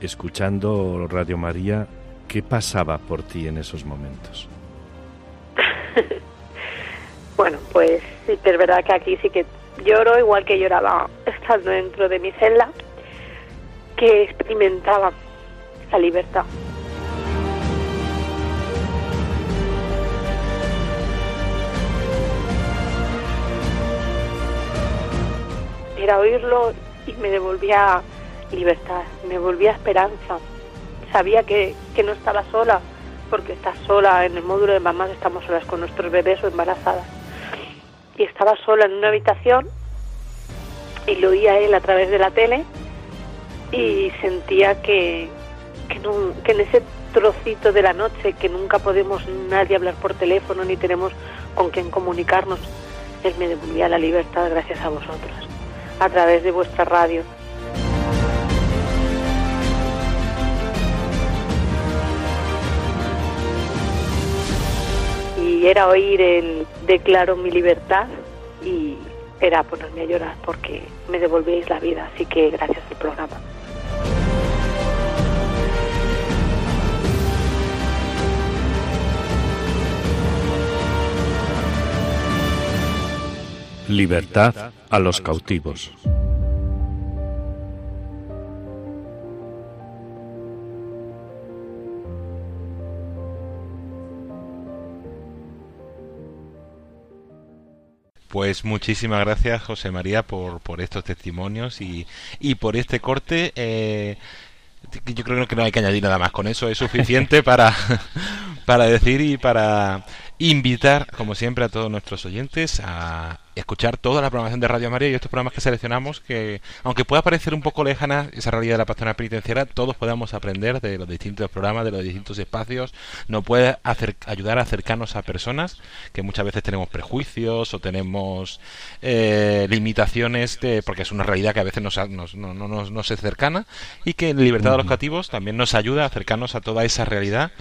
escuchando Radio María. ¿Qué pasaba por ti en esos momentos? Bueno, pues sí es verdad que aquí sí que lloro igual que lloraba estando dentro de mi celda, que experimentaba la libertad. Era oírlo y me devolvía libertad, me devolvía esperanza. Sabía que, que no estaba sola, porque estás sola en el módulo de mamás, estamos solas con nuestros bebés o embarazadas y estaba sola en una habitación y lo oía él a través de la tele y sentía que, que, en ese trocito de la noche que nunca podemos nadie hablar por teléfono ni tenemos con quién comunicarnos, él me devolvía la libertad gracias a vosotros, a través de vuestra radio. y era oír el declaro mi libertad y era ponerme a llorar porque me devolvéis la vida, así que gracias al programa. Libertad a los cautivos. Pues muchísimas gracias, José María, por, por estos testimonios y, y por este corte. Eh, yo creo que no hay que añadir nada más con eso, es suficiente para, para decir y para invitar, como siempre, a todos nuestros oyentes a escuchar toda la programación de Radio María y estos programas que seleccionamos, que aunque pueda parecer un poco lejana esa realidad de la pastoral penitenciaria, todos podamos aprender de los distintos programas, de los distintos espacios, nos puede hacer, ayudar a acercarnos a personas que muchas veces tenemos prejuicios o tenemos eh, limitaciones, de, porque es una realidad que a veces nos, nos, no, no, no, no se cercana y que en Libertad de los Cativos también nos ayuda a acercarnos a toda esa realidad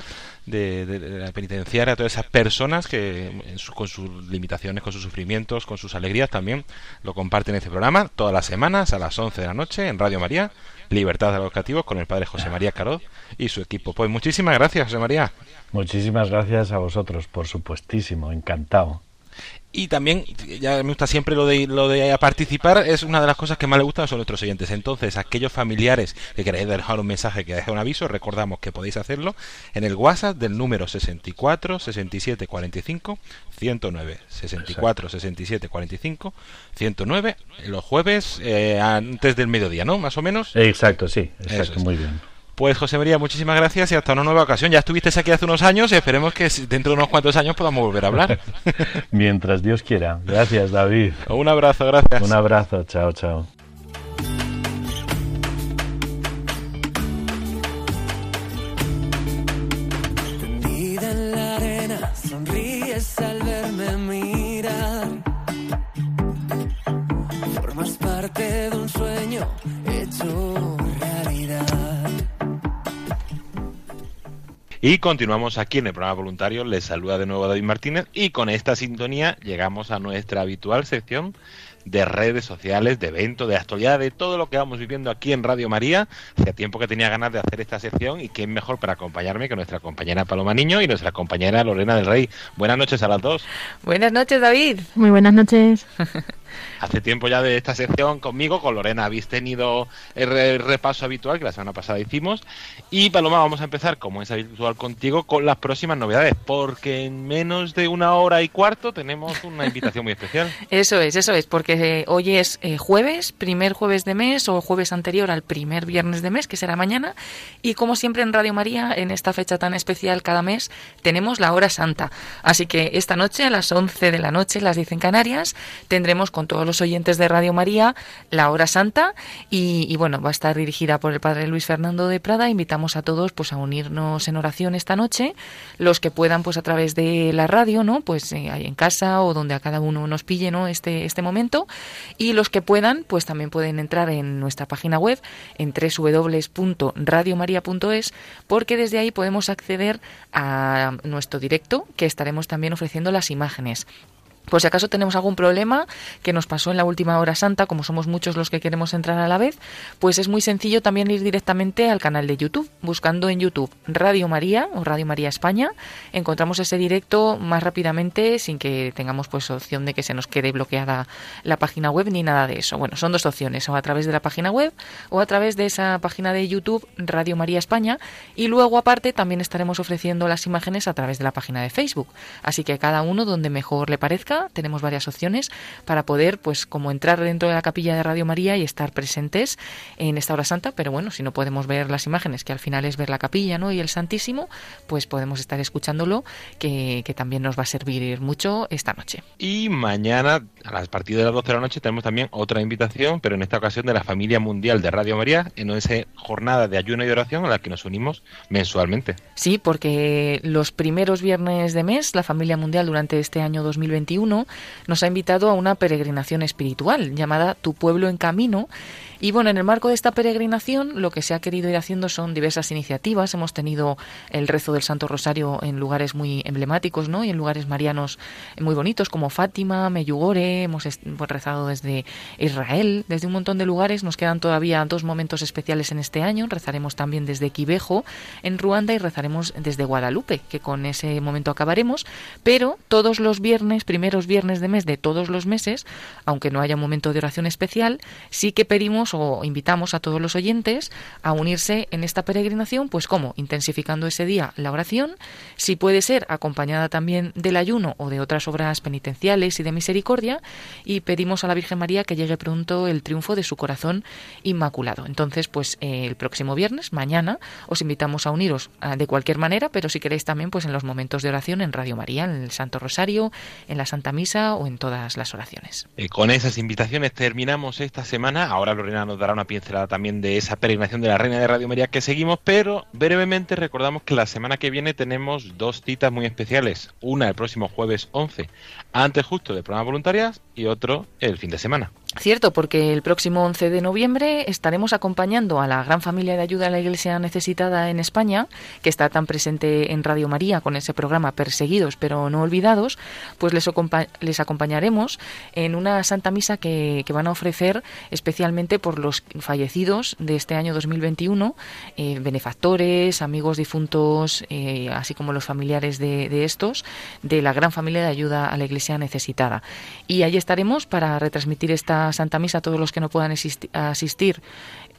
de, de, de, la penitenciaria, a todas esas personas que su, con sus limitaciones, con sus sufrimientos, con sus alegrías también lo comparten en este programa todas las semanas a las 11 de la noche en Radio María, Libertad de los Cativos con el Padre José María Caroz y su equipo. Pues muchísimas gracias, José María. Muchísimas gracias a vosotros, por supuestísimo, encantado y también ya me gusta siempre lo de lo de participar es una de las cosas que más le gusta a nuestros oyentes. Entonces aquellos familiares que queráis dejar un mensaje que deje un aviso recordamos que podéis hacerlo en el WhatsApp del número 64 67 45 109 64 67 45 109 los jueves eh, antes del mediodía no más o menos. Exacto sí exacto es. muy bien pues José María, muchísimas gracias y hasta una nueva ocasión. Ya estuviste aquí hace unos años y esperemos que dentro de unos cuantos años podamos volver a hablar. Mientras Dios quiera. Gracias, David. Un abrazo, gracias. Un abrazo, chao, chao. Y continuamos aquí en el programa voluntario. Les saluda de nuevo David Martínez y con esta sintonía llegamos a nuestra habitual sección de redes sociales, de eventos, de actualidad, de todo lo que vamos viviendo aquí en Radio María. Hacía tiempo que tenía ganas de hacer esta sección y qué mejor para acompañarme que nuestra compañera Paloma Niño y nuestra compañera Lorena del Rey. Buenas noches a las dos. Buenas noches, David. Muy buenas noches. Hace tiempo ya de esta sección conmigo, con Lorena, habéis tenido el repaso habitual que la semana pasada hicimos. Y Paloma, vamos a empezar, como es habitual contigo, con las próximas novedades, porque en menos de una hora y cuarto tenemos una invitación muy especial. Eso es, eso es, porque eh, hoy es eh, jueves, primer jueves de mes o jueves anterior al primer viernes de mes, que será mañana. Y como siempre en Radio María, en esta fecha tan especial cada mes, tenemos la hora santa. Así que esta noche, a las 11 de la noche, las dicen Canarias, tendremos con todos los oyentes de Radio María la hora santa y, y, bueno, va a estar dirigida por el padre Luis Fernando de Prada. Invitamos a todos pues a unirnos en oración esta noche, los que puedan pues a través de la radio, ¿no? Pues eh, ahí en casa o donde a cada uno nos pille, ¿no? Este este momento y los que puedan pues también pueden entrar en nuestra página web en www.radiomaria.es porque desde ahí podemos acceder a nuestro directo que estaremos también ofreciendo las imágenes por si acaso tenemos algún problema que nos pasó en la última hora santa, como somos muchos los que queremos entrar a la vez, pues es muy sencillo también ir directamente al canal de YouTube, buscando en YouTube Radio María o Radio María España, encontramos ese directo más rápidamente sin que tengamos pues opción de que se nos quede bloqueada la página web ni nada de eso. Bueno, son dos opciones, o a través de la página web o a través de esa página de YouTube Radio María España y luego aparte también estaremos ofreciendo las imágenes a través de la página de Facebook. Así que cada uno donde mejor le parezca tenemos varias opciones para poder, pues, como entrar dentro de la capilla de Radio María y estar presentes en esta hora santa, pero bueno, si no podemos ver las imágenes, que al final es ver la capilla, ¿no? Y el Santísimo, pues podemos estar escuchándolo, que, que también nos va a servir mucho esta noche. Y mañana, a las partir de las 12 de la noche, tenemos también otra invitación, pero en esta ocasión de la familia mundial de Radio María, en esa jornada de ayuno y oración a la que nos unimos mensualmente. Sí, porque los primeros viernes de mes, la familia mundial durante este año 2021, nos ha invitado a una peregrinación espiritual llamada Tu pueblo en camino. Y bueno, en el marco de esta peregrinación lo que se ha querido ir haciendo son diversas iniciativas. Hemos tenido el rezo del Santo Rosario en lugares muy emblemáticos, ¿no? Y en lugares marianos muy bonitos como Fátima, Meyugore, hemos rezado desde Israel, desde un montón de lugares. Nos quedan todavía dos momentos especiales en este año. Rezaremos también desde Quibejo en Ruanda y rezaremos desde Guadalupe, que con ese momento acabaremos. Pero todos los viernes, primeros viernes de mes de todos los meses, aunque no haya un momento de oración especial, sí que pedimos o invitamos a todos los oyentes a unirse en esta peregrinación, pues como intensificando ese día la oración, si puede ser acompañada también del ayuno o de otras obras penitenciales y de misericordia, y pedimos a la Virgen María que llegue pronto el triunfo de su corazón inmaculado. Entonces, pues eh, el próximo viernes, mañana, os invitamos a uniros ah, de cualquier manera, pero si queréis también, pues en los momentos de oración en Radio María, en el Santo Rosario, en la Santa Misa o en todas las oraciones. Eh, con esas invitaciones terminamos esta semana. Ahora Lorena nos dará una pincelada también de esa peregrinación de la Reina de Radio María que seguimos, pero brevemente recordamos que la semana que viene tenemos dos citas muy especiales. Una el próximo jueves 11, antes justo de programas voluntarias, y otro el fin de semana. Cierto, porque el próximo 11 de noviembre estaremos acompañando a la gran familia de ayuda a la Iglesia necesitada en España, que está tan presente en Radio María con ese programa Perseguidos pero no olvidados, pues les, les acompañaremos en una Santa Misa que, van a ofrecer especialmente por los fallecidos de este año 2021, eh, benefactores, amigos difuntos, eh, así como los familiares de, de estos, de la gran familia de ayuda a la Iglesia necesitada. Y allí estaremos para retransmitir esta Santa Misa todos los que no puedan asistir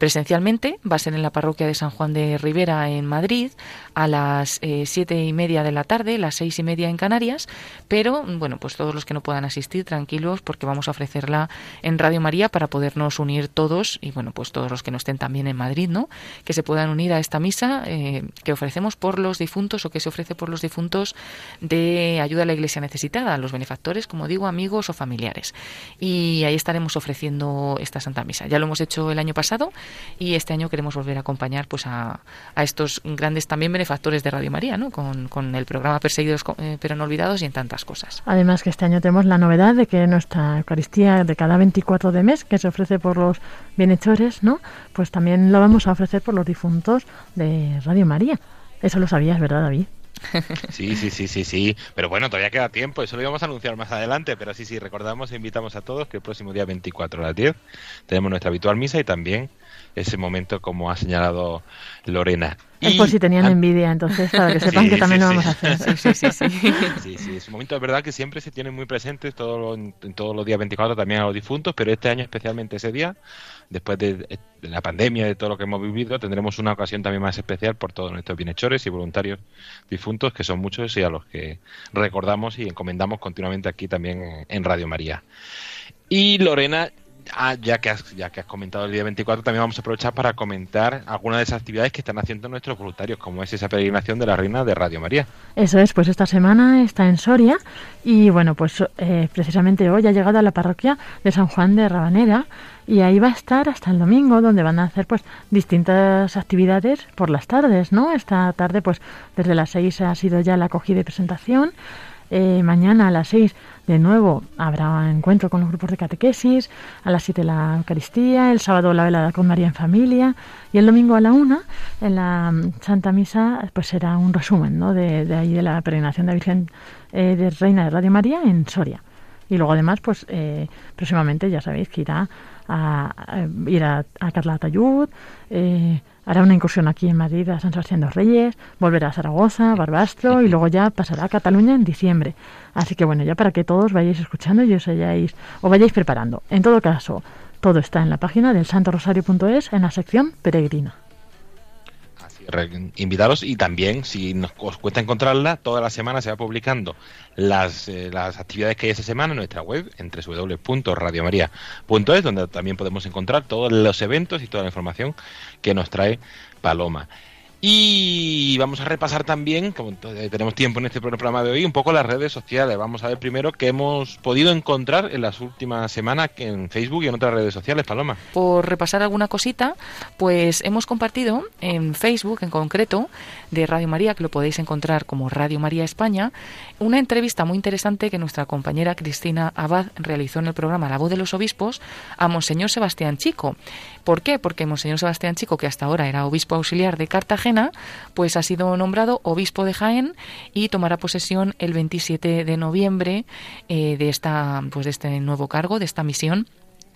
presencialmente. Va a ser en la parroquia de San Juan de Rivera en Madrid a las eh, siete y media de la tarde, las seis y media en Canarias. Pero bueno, pues todos los que no puedan asistir, tranquilos, porque vamos a ofrecerla en Radio María para podernos unir todos y bueno, pues todos los que no estén también en Madrid, ¿no? Que se puedan unir a esta misa eh, que ofrecemos por los difuntos o que se ofrece por los difuntos de ayuda a la Iglesia necesitada, a los benefactores, como digo, amigos o familiares. Y ahí estaremos ofreciendo esta Santa Misa. Ya lo hemos hecho el año pasado y este año queremos volver a acompañar pues a, estos grandes también benefactores de Radio María, ¿no? Con, el programa Perseguidos eh, pero no olvidados y en tantas cosas. Además que este año tenemos la novedad de que nuestra Eucaristía de cada 24 de mes que se ofrece por los bienhechores, ¿no? Pues también lo vamos a ofrecer por los difuntos de Radio María. Eso lo sabías, ¿verdad, David? Sí, sí, sí, sí, sí. Pero bueno, todavía queda tiempo. Eso lo íbamos a anunciar más adelante. Pero sí, sí, recordamos e invitamos a todos que el próximo día 24 a las 10 tenemos nuestra habitual misa y también ese momento como ha señalado Lorena. Es por si tenían envidia, entonces, para que sepan que también lo vamos a hacer. Sí, sí, sí. sí, sí, es un momento de verdad que siempre se tiene muy presentes todo en todos los días 24 también a los difuntos, pero este año especialmente ese día, después de, la pandemia, de todo lo que hemos vivido, tendremos una ocasión también más especial por todos nuestros bienhechores y voluntarios difuntos, que son muchos y a los que recordamos y encomendamos continuamente aquí también en Radio María. Y Lorena, Ah, ya que, has, ya que has comentado el día 24, también vamos a aprovechar para comentar algunas de esas actividades que están haciendo nuestros voluntarios, como es esa peregrinación de la Reina de Radio María. Eso es, pues esta semana está en Soria y bueno, pues eh, precisamente hoy ha llegado a la parroquia de San Juan de Rabanera y ahí va a estar hasta el domingo, donde van a hacer pues distintas actividades por las tardes, ¿no? Esta tarde, pues desde las seis ha sido ya la acogida y presentación. Eh, mañana a las 6 de nuevo habrá encuentro con los grupos de catequesis, a las 7 la Eucaristía, el sábado la velada con María en familia y el domingo a la 1 en la mm, Santa Misa pues será un resumen ¿no? de, ahí de la peregrinación de Virgen eh, de Reina de Radio María en Soria. Y luego además pues eh, próximamente ya sabéis que irá a, ir a, a Carla Tayud, eh, hará una incursión aquí en Madrid a San Sebastián de los Reyes, volverá a Zaragoza, Barbastro y luego ya pasará a Cataluña en diciembre. Así que bueno, ya para que todos vayáis escuchando y os hayáis o vayáis preparando. En todo caso, todo está en la página del santorosario.es en la sección peregrina invitaros y también, si nos, os cuesta encontrarla, toda la semana se va publicando las, eh, las actividades que hay esa semana en nuestra web, en www.radiomaria.es, donde también podemos encontrar todos los eventos y toda la información que nos trae Paloma. Y vamos a repasar también, como tenemos tiempo en este programa de hoy, un poco las redes sociales. Vamos a ver primero qué hemos podido encontrar en las últimas semanas en Facebook y en otras redes sociales, Paloma. Por repasar alguna cosita, pues hemos compartido en Facebook en concreto de Radio María, que lo podéis encontrar como Radio María España, una entrevista muy interesante que nuestra compañera Cristina Abad realizó en el programa La Voz de los Obispos a Monseñor Sebastián Chico. ¿Por qué? Porque Monseñor Sebastián Chico, que hasta ahora era obispo auxiliar de Pues ha sido nombrado obispo de Jaén y tomará posesión el 27 de noviembre eh, de esta, pues de este nuevo cargo, de esta misión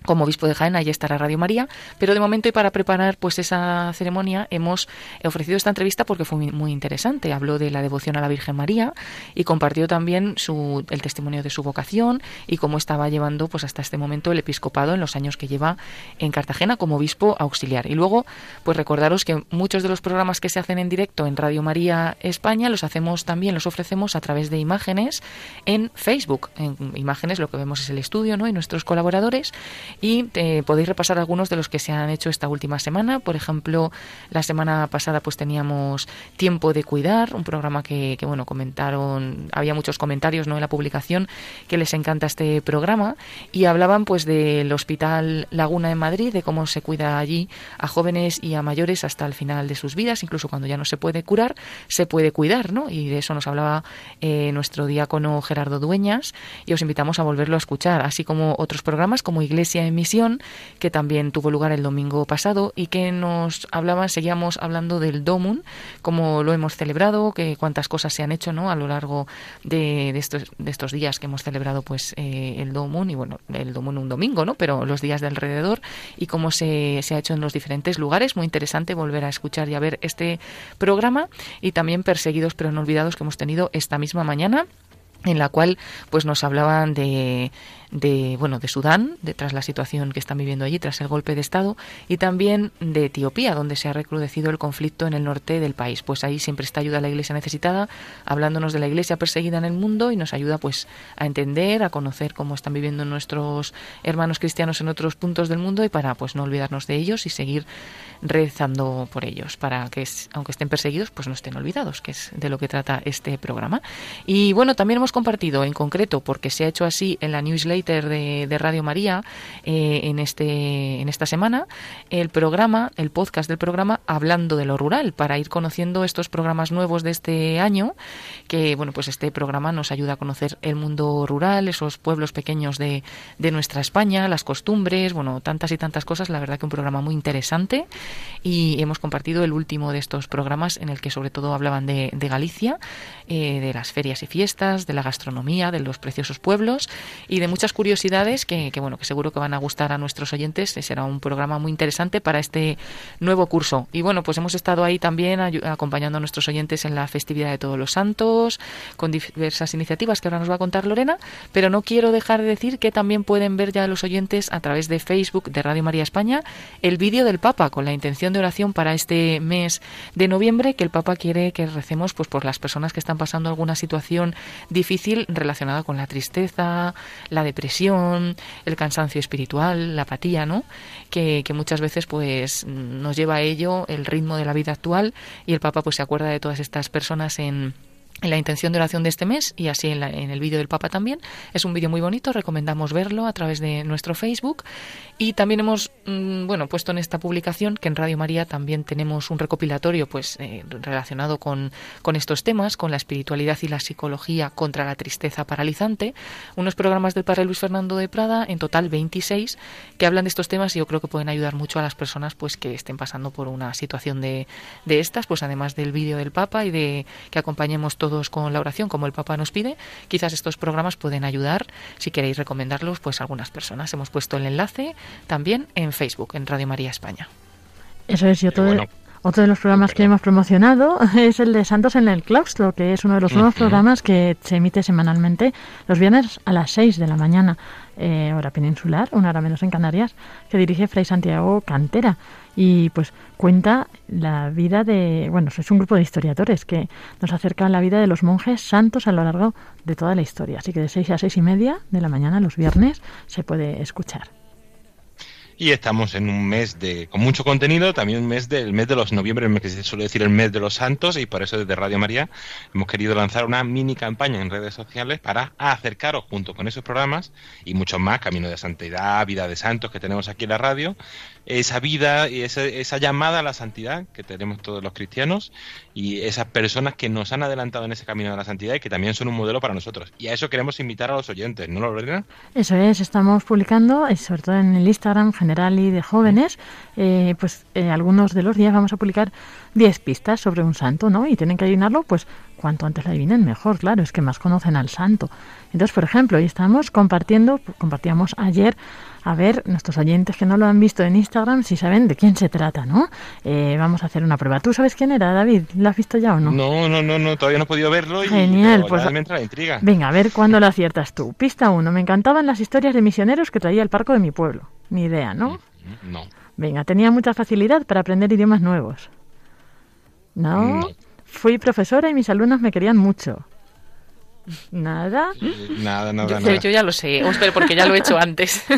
como obispo de Jaén, allí estará Radio María, pero de momento y para preparar pues esa ceremonia hemos ofrecido esta entrevista porque fue muy, interesante. Habló de la devoción a la Virgen María y compartió también su, el testimonio de su vocación y cómo estaba llevando pues hasta este momento el episcopado en los años que lleva en Cartagena como obispo auxiliar. Y luego pues recordaros que muchos de los programas que se hacen en directo en Radio María España los hacemos también, los ofrecemos a través de imágenes en Facebook. En imágenes lo que vemos es el estudio ¿no? y nuestros colaboradores y eh, podéis repasar algunos de los que se han hecho esta última semana. Por ejemplo, la semana pasada pues teníamos Tiempo de Cuidar, un programa que, que, bueno, comentaron, había muchos comentarios ¿no? en la publicación que les encanta este programa y hablaban pues del Hospital Laguna en Madrid, de cómo se cuida allí a jóvenes y a mayores hasta el final de sus vidas, incluso cuando ya no se puede curar, se puede cuidar, ¿no? Y de eso nos hablaba eh, nuestro diácono Gerardo Dueñas y os invitamos a volverlo a escuchar, así como otros programas como Iglesia en Misión, que también tuvo lugar el domingo pasado y que nos hablaban, seguíamos hablando del Domun, como lo hemos celebrado, que cuántas cosas se han hecho ¿no? a lo largo de, estos, de estos días que hemos celebrado pues eh, el Domun, y bueno, el Domun un domingo, ¿no? pero los días de alrededor y cómo se, se ha hecho en los diferentes lugares. Muy interesante volver a escuchar y a ver este programa y también Perseguidos pero no olvidados que hemos tenido esta misma mañana en la cual pues nos hablaban de de bueno de Sudán, de, tras la situación que están viviendo allí tras el golpe de estado y también de Etiopía, donde se ha recrudecido el conflicto en el norte del país. Pues ahí siempre está ayuda a la Iglesia necesitada, hablándonos de la Iglesia perseguida en el mundo y nos ayuda pues a entender, a conocer cómo están viviendo nuestros hermanos cristianos en otros puntos del mundo y para pues no olvidarnos de ellos y seguir rezando por ellos para que aunque estén perseguidos pues no estén olvidados, que es de lo que trata este programa. Y bueno, también hemos compartido en concreto porque se ha hecho así en la newsletter de, Radio María eh, en, este, en esta semana el programa, el podcast del programa Hablando de lo Rural, para ir conociendo estos programas nuevos de este año, que bueno, pues este programa nos ayuda a conocer el mundo rural, esos pueblos pequeños de, de nuestra España, las costumbres, bueno, tantas y tantas cosas, la verdad que un programa muy interesante y hemos compartido el último de estos programas en el que sobre todo hablaban de, Galicia, eh, de las ferias y fiestas, de la gastronomía, de los preciosos pueblos y de muchas curiosidades que, bueno, que seguro que van a gustar a nuestros oyentes. Será un programa muy interesante para este nuevo curso. Y bueno, pues hemos estado ahí también acompañando a nuestros oyentes en la festividad de Todos los Santos, con diversas iniciativas que ahora nos va a contar Lorena, pero no quiero dejar de decir que también pueden ver ya los oyentes a través de Facebook de Radio María España el vídeo del Papa con la intención de oración para este mes de noviembre que el Papa quiere que recemos pues por las personas que están pasando alguna situación difícil relacionada con la tristeza, la depresión depresión, el cansancio espiritual, la apatía, ¿no? Que, que, muchas veces pues nos lleva a ello el ritmo de la vida actual y el Papa pues se acuerda de todas estas personas en en la intención de oración de este mes y así en, en el vídeo del Papa también. Es un vídeo muy bonito, recomendamos verlo a través de nuestro Facebook y también hemos mm, bueno puesto en esta publicación que en Radio María también tenemos un recopilatorio pues eh, relacionado con, con estos temas, con la espiritualidad y la psicología contra la tristeza paralizante, unos programas del Padre Luis Fernando de Prada, en total 26, que hablan de estos temas y yo creo que pueden ayudar mucho a las personas pues que estén pasando por una situación de, de estas, pues además del vídeo del Papa y de que acompañemos todos con la oración como el Papa nos pide, quizás estos programas pueden ayudar, si queréis recomendarlos, pues a algunas personas. Hemos puesto el enlace también en Facebook, en Radio María España. Eso es, y otro, de, otro de los programas que hemos promocionado es el de Santos en el Claustro, que es uno de los nuevos programas que se emite semanalmente los viernes a las 6 de la mañana, eh, hora peninsular, una hora menos en Canarias, que dirige Fray Santiago Cantera y pues cuenta la vida de, bueno, es un grupo de historiadores que nos acercan la vida de los monjes santos a lo largo de toda la historia. Así que de 6 a seis y media de la mañana los viernes se puede escuchar. Y estamos en un mes de con mucho contenido, también un mes del mes de los noviembre, el que se suele decir el mes de los santos, y por eso desde Radio María hemos querido lanzar una mini campaña en redes sociales para acercaros junto con esos programas y muchos más, Camino de Santidad, Vida de Santos que tenemos aquí en la radio, esa vida y esa, esa llamada a la santidad que tenemos todos los cristianos y esas personas que nos han adelantado en ese camino de la santidad y que también son un modelo para nosotros. Y a eso queremos invitar a los oyentes, ¿no, Lorena? Eso es, estamos publicando, sobre todo en el Instagram, general y de jóvenes, eh, pues eh, algunos de los días vamos a publicar 10 pistas sobre un santo, ¿no? Y tienen que adivinarlo, pues cuanto antes la adivinen mejor, claro, es que más conocen al santo. Entonces, por ejemplo, hoy estamos compartiendo, compartíamos ayer a ver nuestros oyentes que no lo han visto en Instagram si saben de quién se trata, ¿no? Eh, vamos a hacer una prueba. ¿Tú sabes quién era, David? ¿Lo has visto ya o no? No, no, no, no todavía no he podido verlo. Y, Genial, pues ya me entra la intriga. Venga, a ver cuándo lo aciertas tú. Pista 1. Me encantaban las historias de misioneros que traía el parco de mi pueblo. Ni idea, ¿no? No. Venga, tenía mucha facilidad para aprender idiomas nuevos. ¿No? No. Fui profesora y mis alumnos me querían mucho. ¿Nada? Nada, nada, Yo, nada. yo ya lo sé, os espero porque ya lo he hecho antes.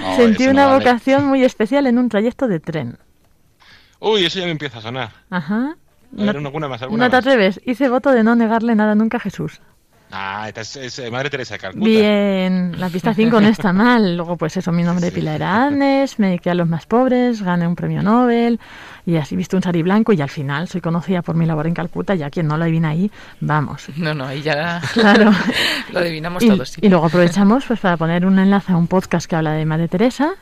No, Sentí una no vale. vocación muy especial en un trayecto de tren. Uy, eso ya me empieza a sonar. Ajá. A ver, No- alguna más, alguna ¿No te más. atreves? Hice voto de no negarle nada nunca a Jesús. Ah, esta es, es, eh, Madre Teresa de Calcuta. Bien, la pista 5 no está mal. Luego, pues eso, mi nombre de pila era Agnes, me dediqué a los más pobres, gané un premio Nobel y así viste un sari blanco y al final soy conocida por mi labor en Calcuta, ya quien no lo adivina ahí, vamos. No, no, ahí ya Claro. lo adivinamos Y, todos. sí. y luego aprovechamos pues para poner un enlace a un podcast que habla de Madre Teresa,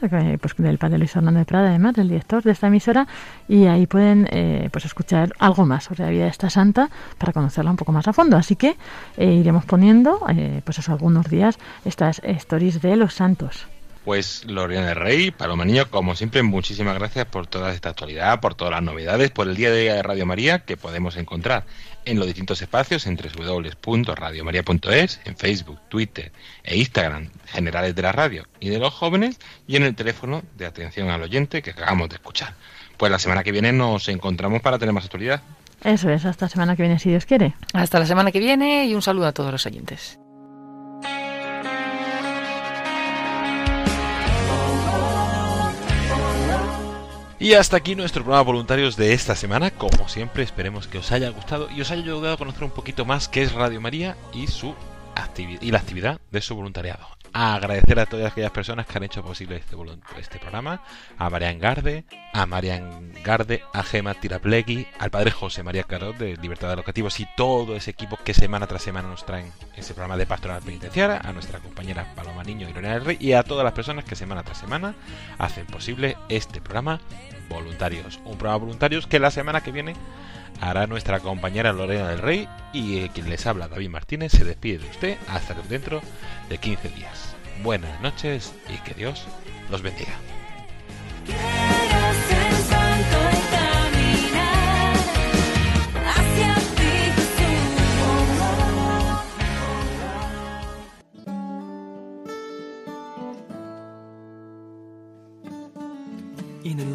pues del padre Luis Hernando de Prada, además, del director de esta emisora, y ahí pueden eh, pues escuchar algo más sobre la vida de esta santa para conocerla un poco más a fondo. Así que eh, iremos poniendo, eh, pues eso, algunos días estas stories de los santos. Pues Lorena del Rey, Paloma Niño, como siempre, muchísimas gracias por toda esta actualidad, por todas las novedades, por el día de Radio María que podemos encontrar en los distintos espacios en www.radiomaria.es, en Facebook, Twitter e Instagram generales de la radio y de los jóvenes y en el teléfono de atención al oyente que acabamos de escuchar. Pues la semana que viene nos encontramos para tener más actualidad. Eso es, hasta semana que viene, si Dios quiere. Hasta la semana que viene y un saludo a todos los oyentes. Y hasta aquí nuestro programa voluntarios de esta semana. Como siempre, esperemos que os haya gustado y os haya ayudado a conocer un poquito más qué es Radio María y su activi- y la actividad de su voluntariado. A agradecer a todas aquellas personas que han hecho posible este, este programa, a Marian Garde, a Marian Garde, a Gema Tiraplegui, al padre José María Carot de Libertad de Locativos y todo ese equipo que semana tras semana nos traen ese programa de pastoral penitenciaria, a nuestra compañera Paloma Niño y Lorena del Rey y a todas las personas que semana tras semana hacen posible este programa voluntarios. Un programa voluntarios que la semana que viene hará nuestra compañera Lorena del Rey y eh, quien les habla David Martínez se despide de usted hasta dentro de 15 días. Buenas noches y que Dios los bendiga.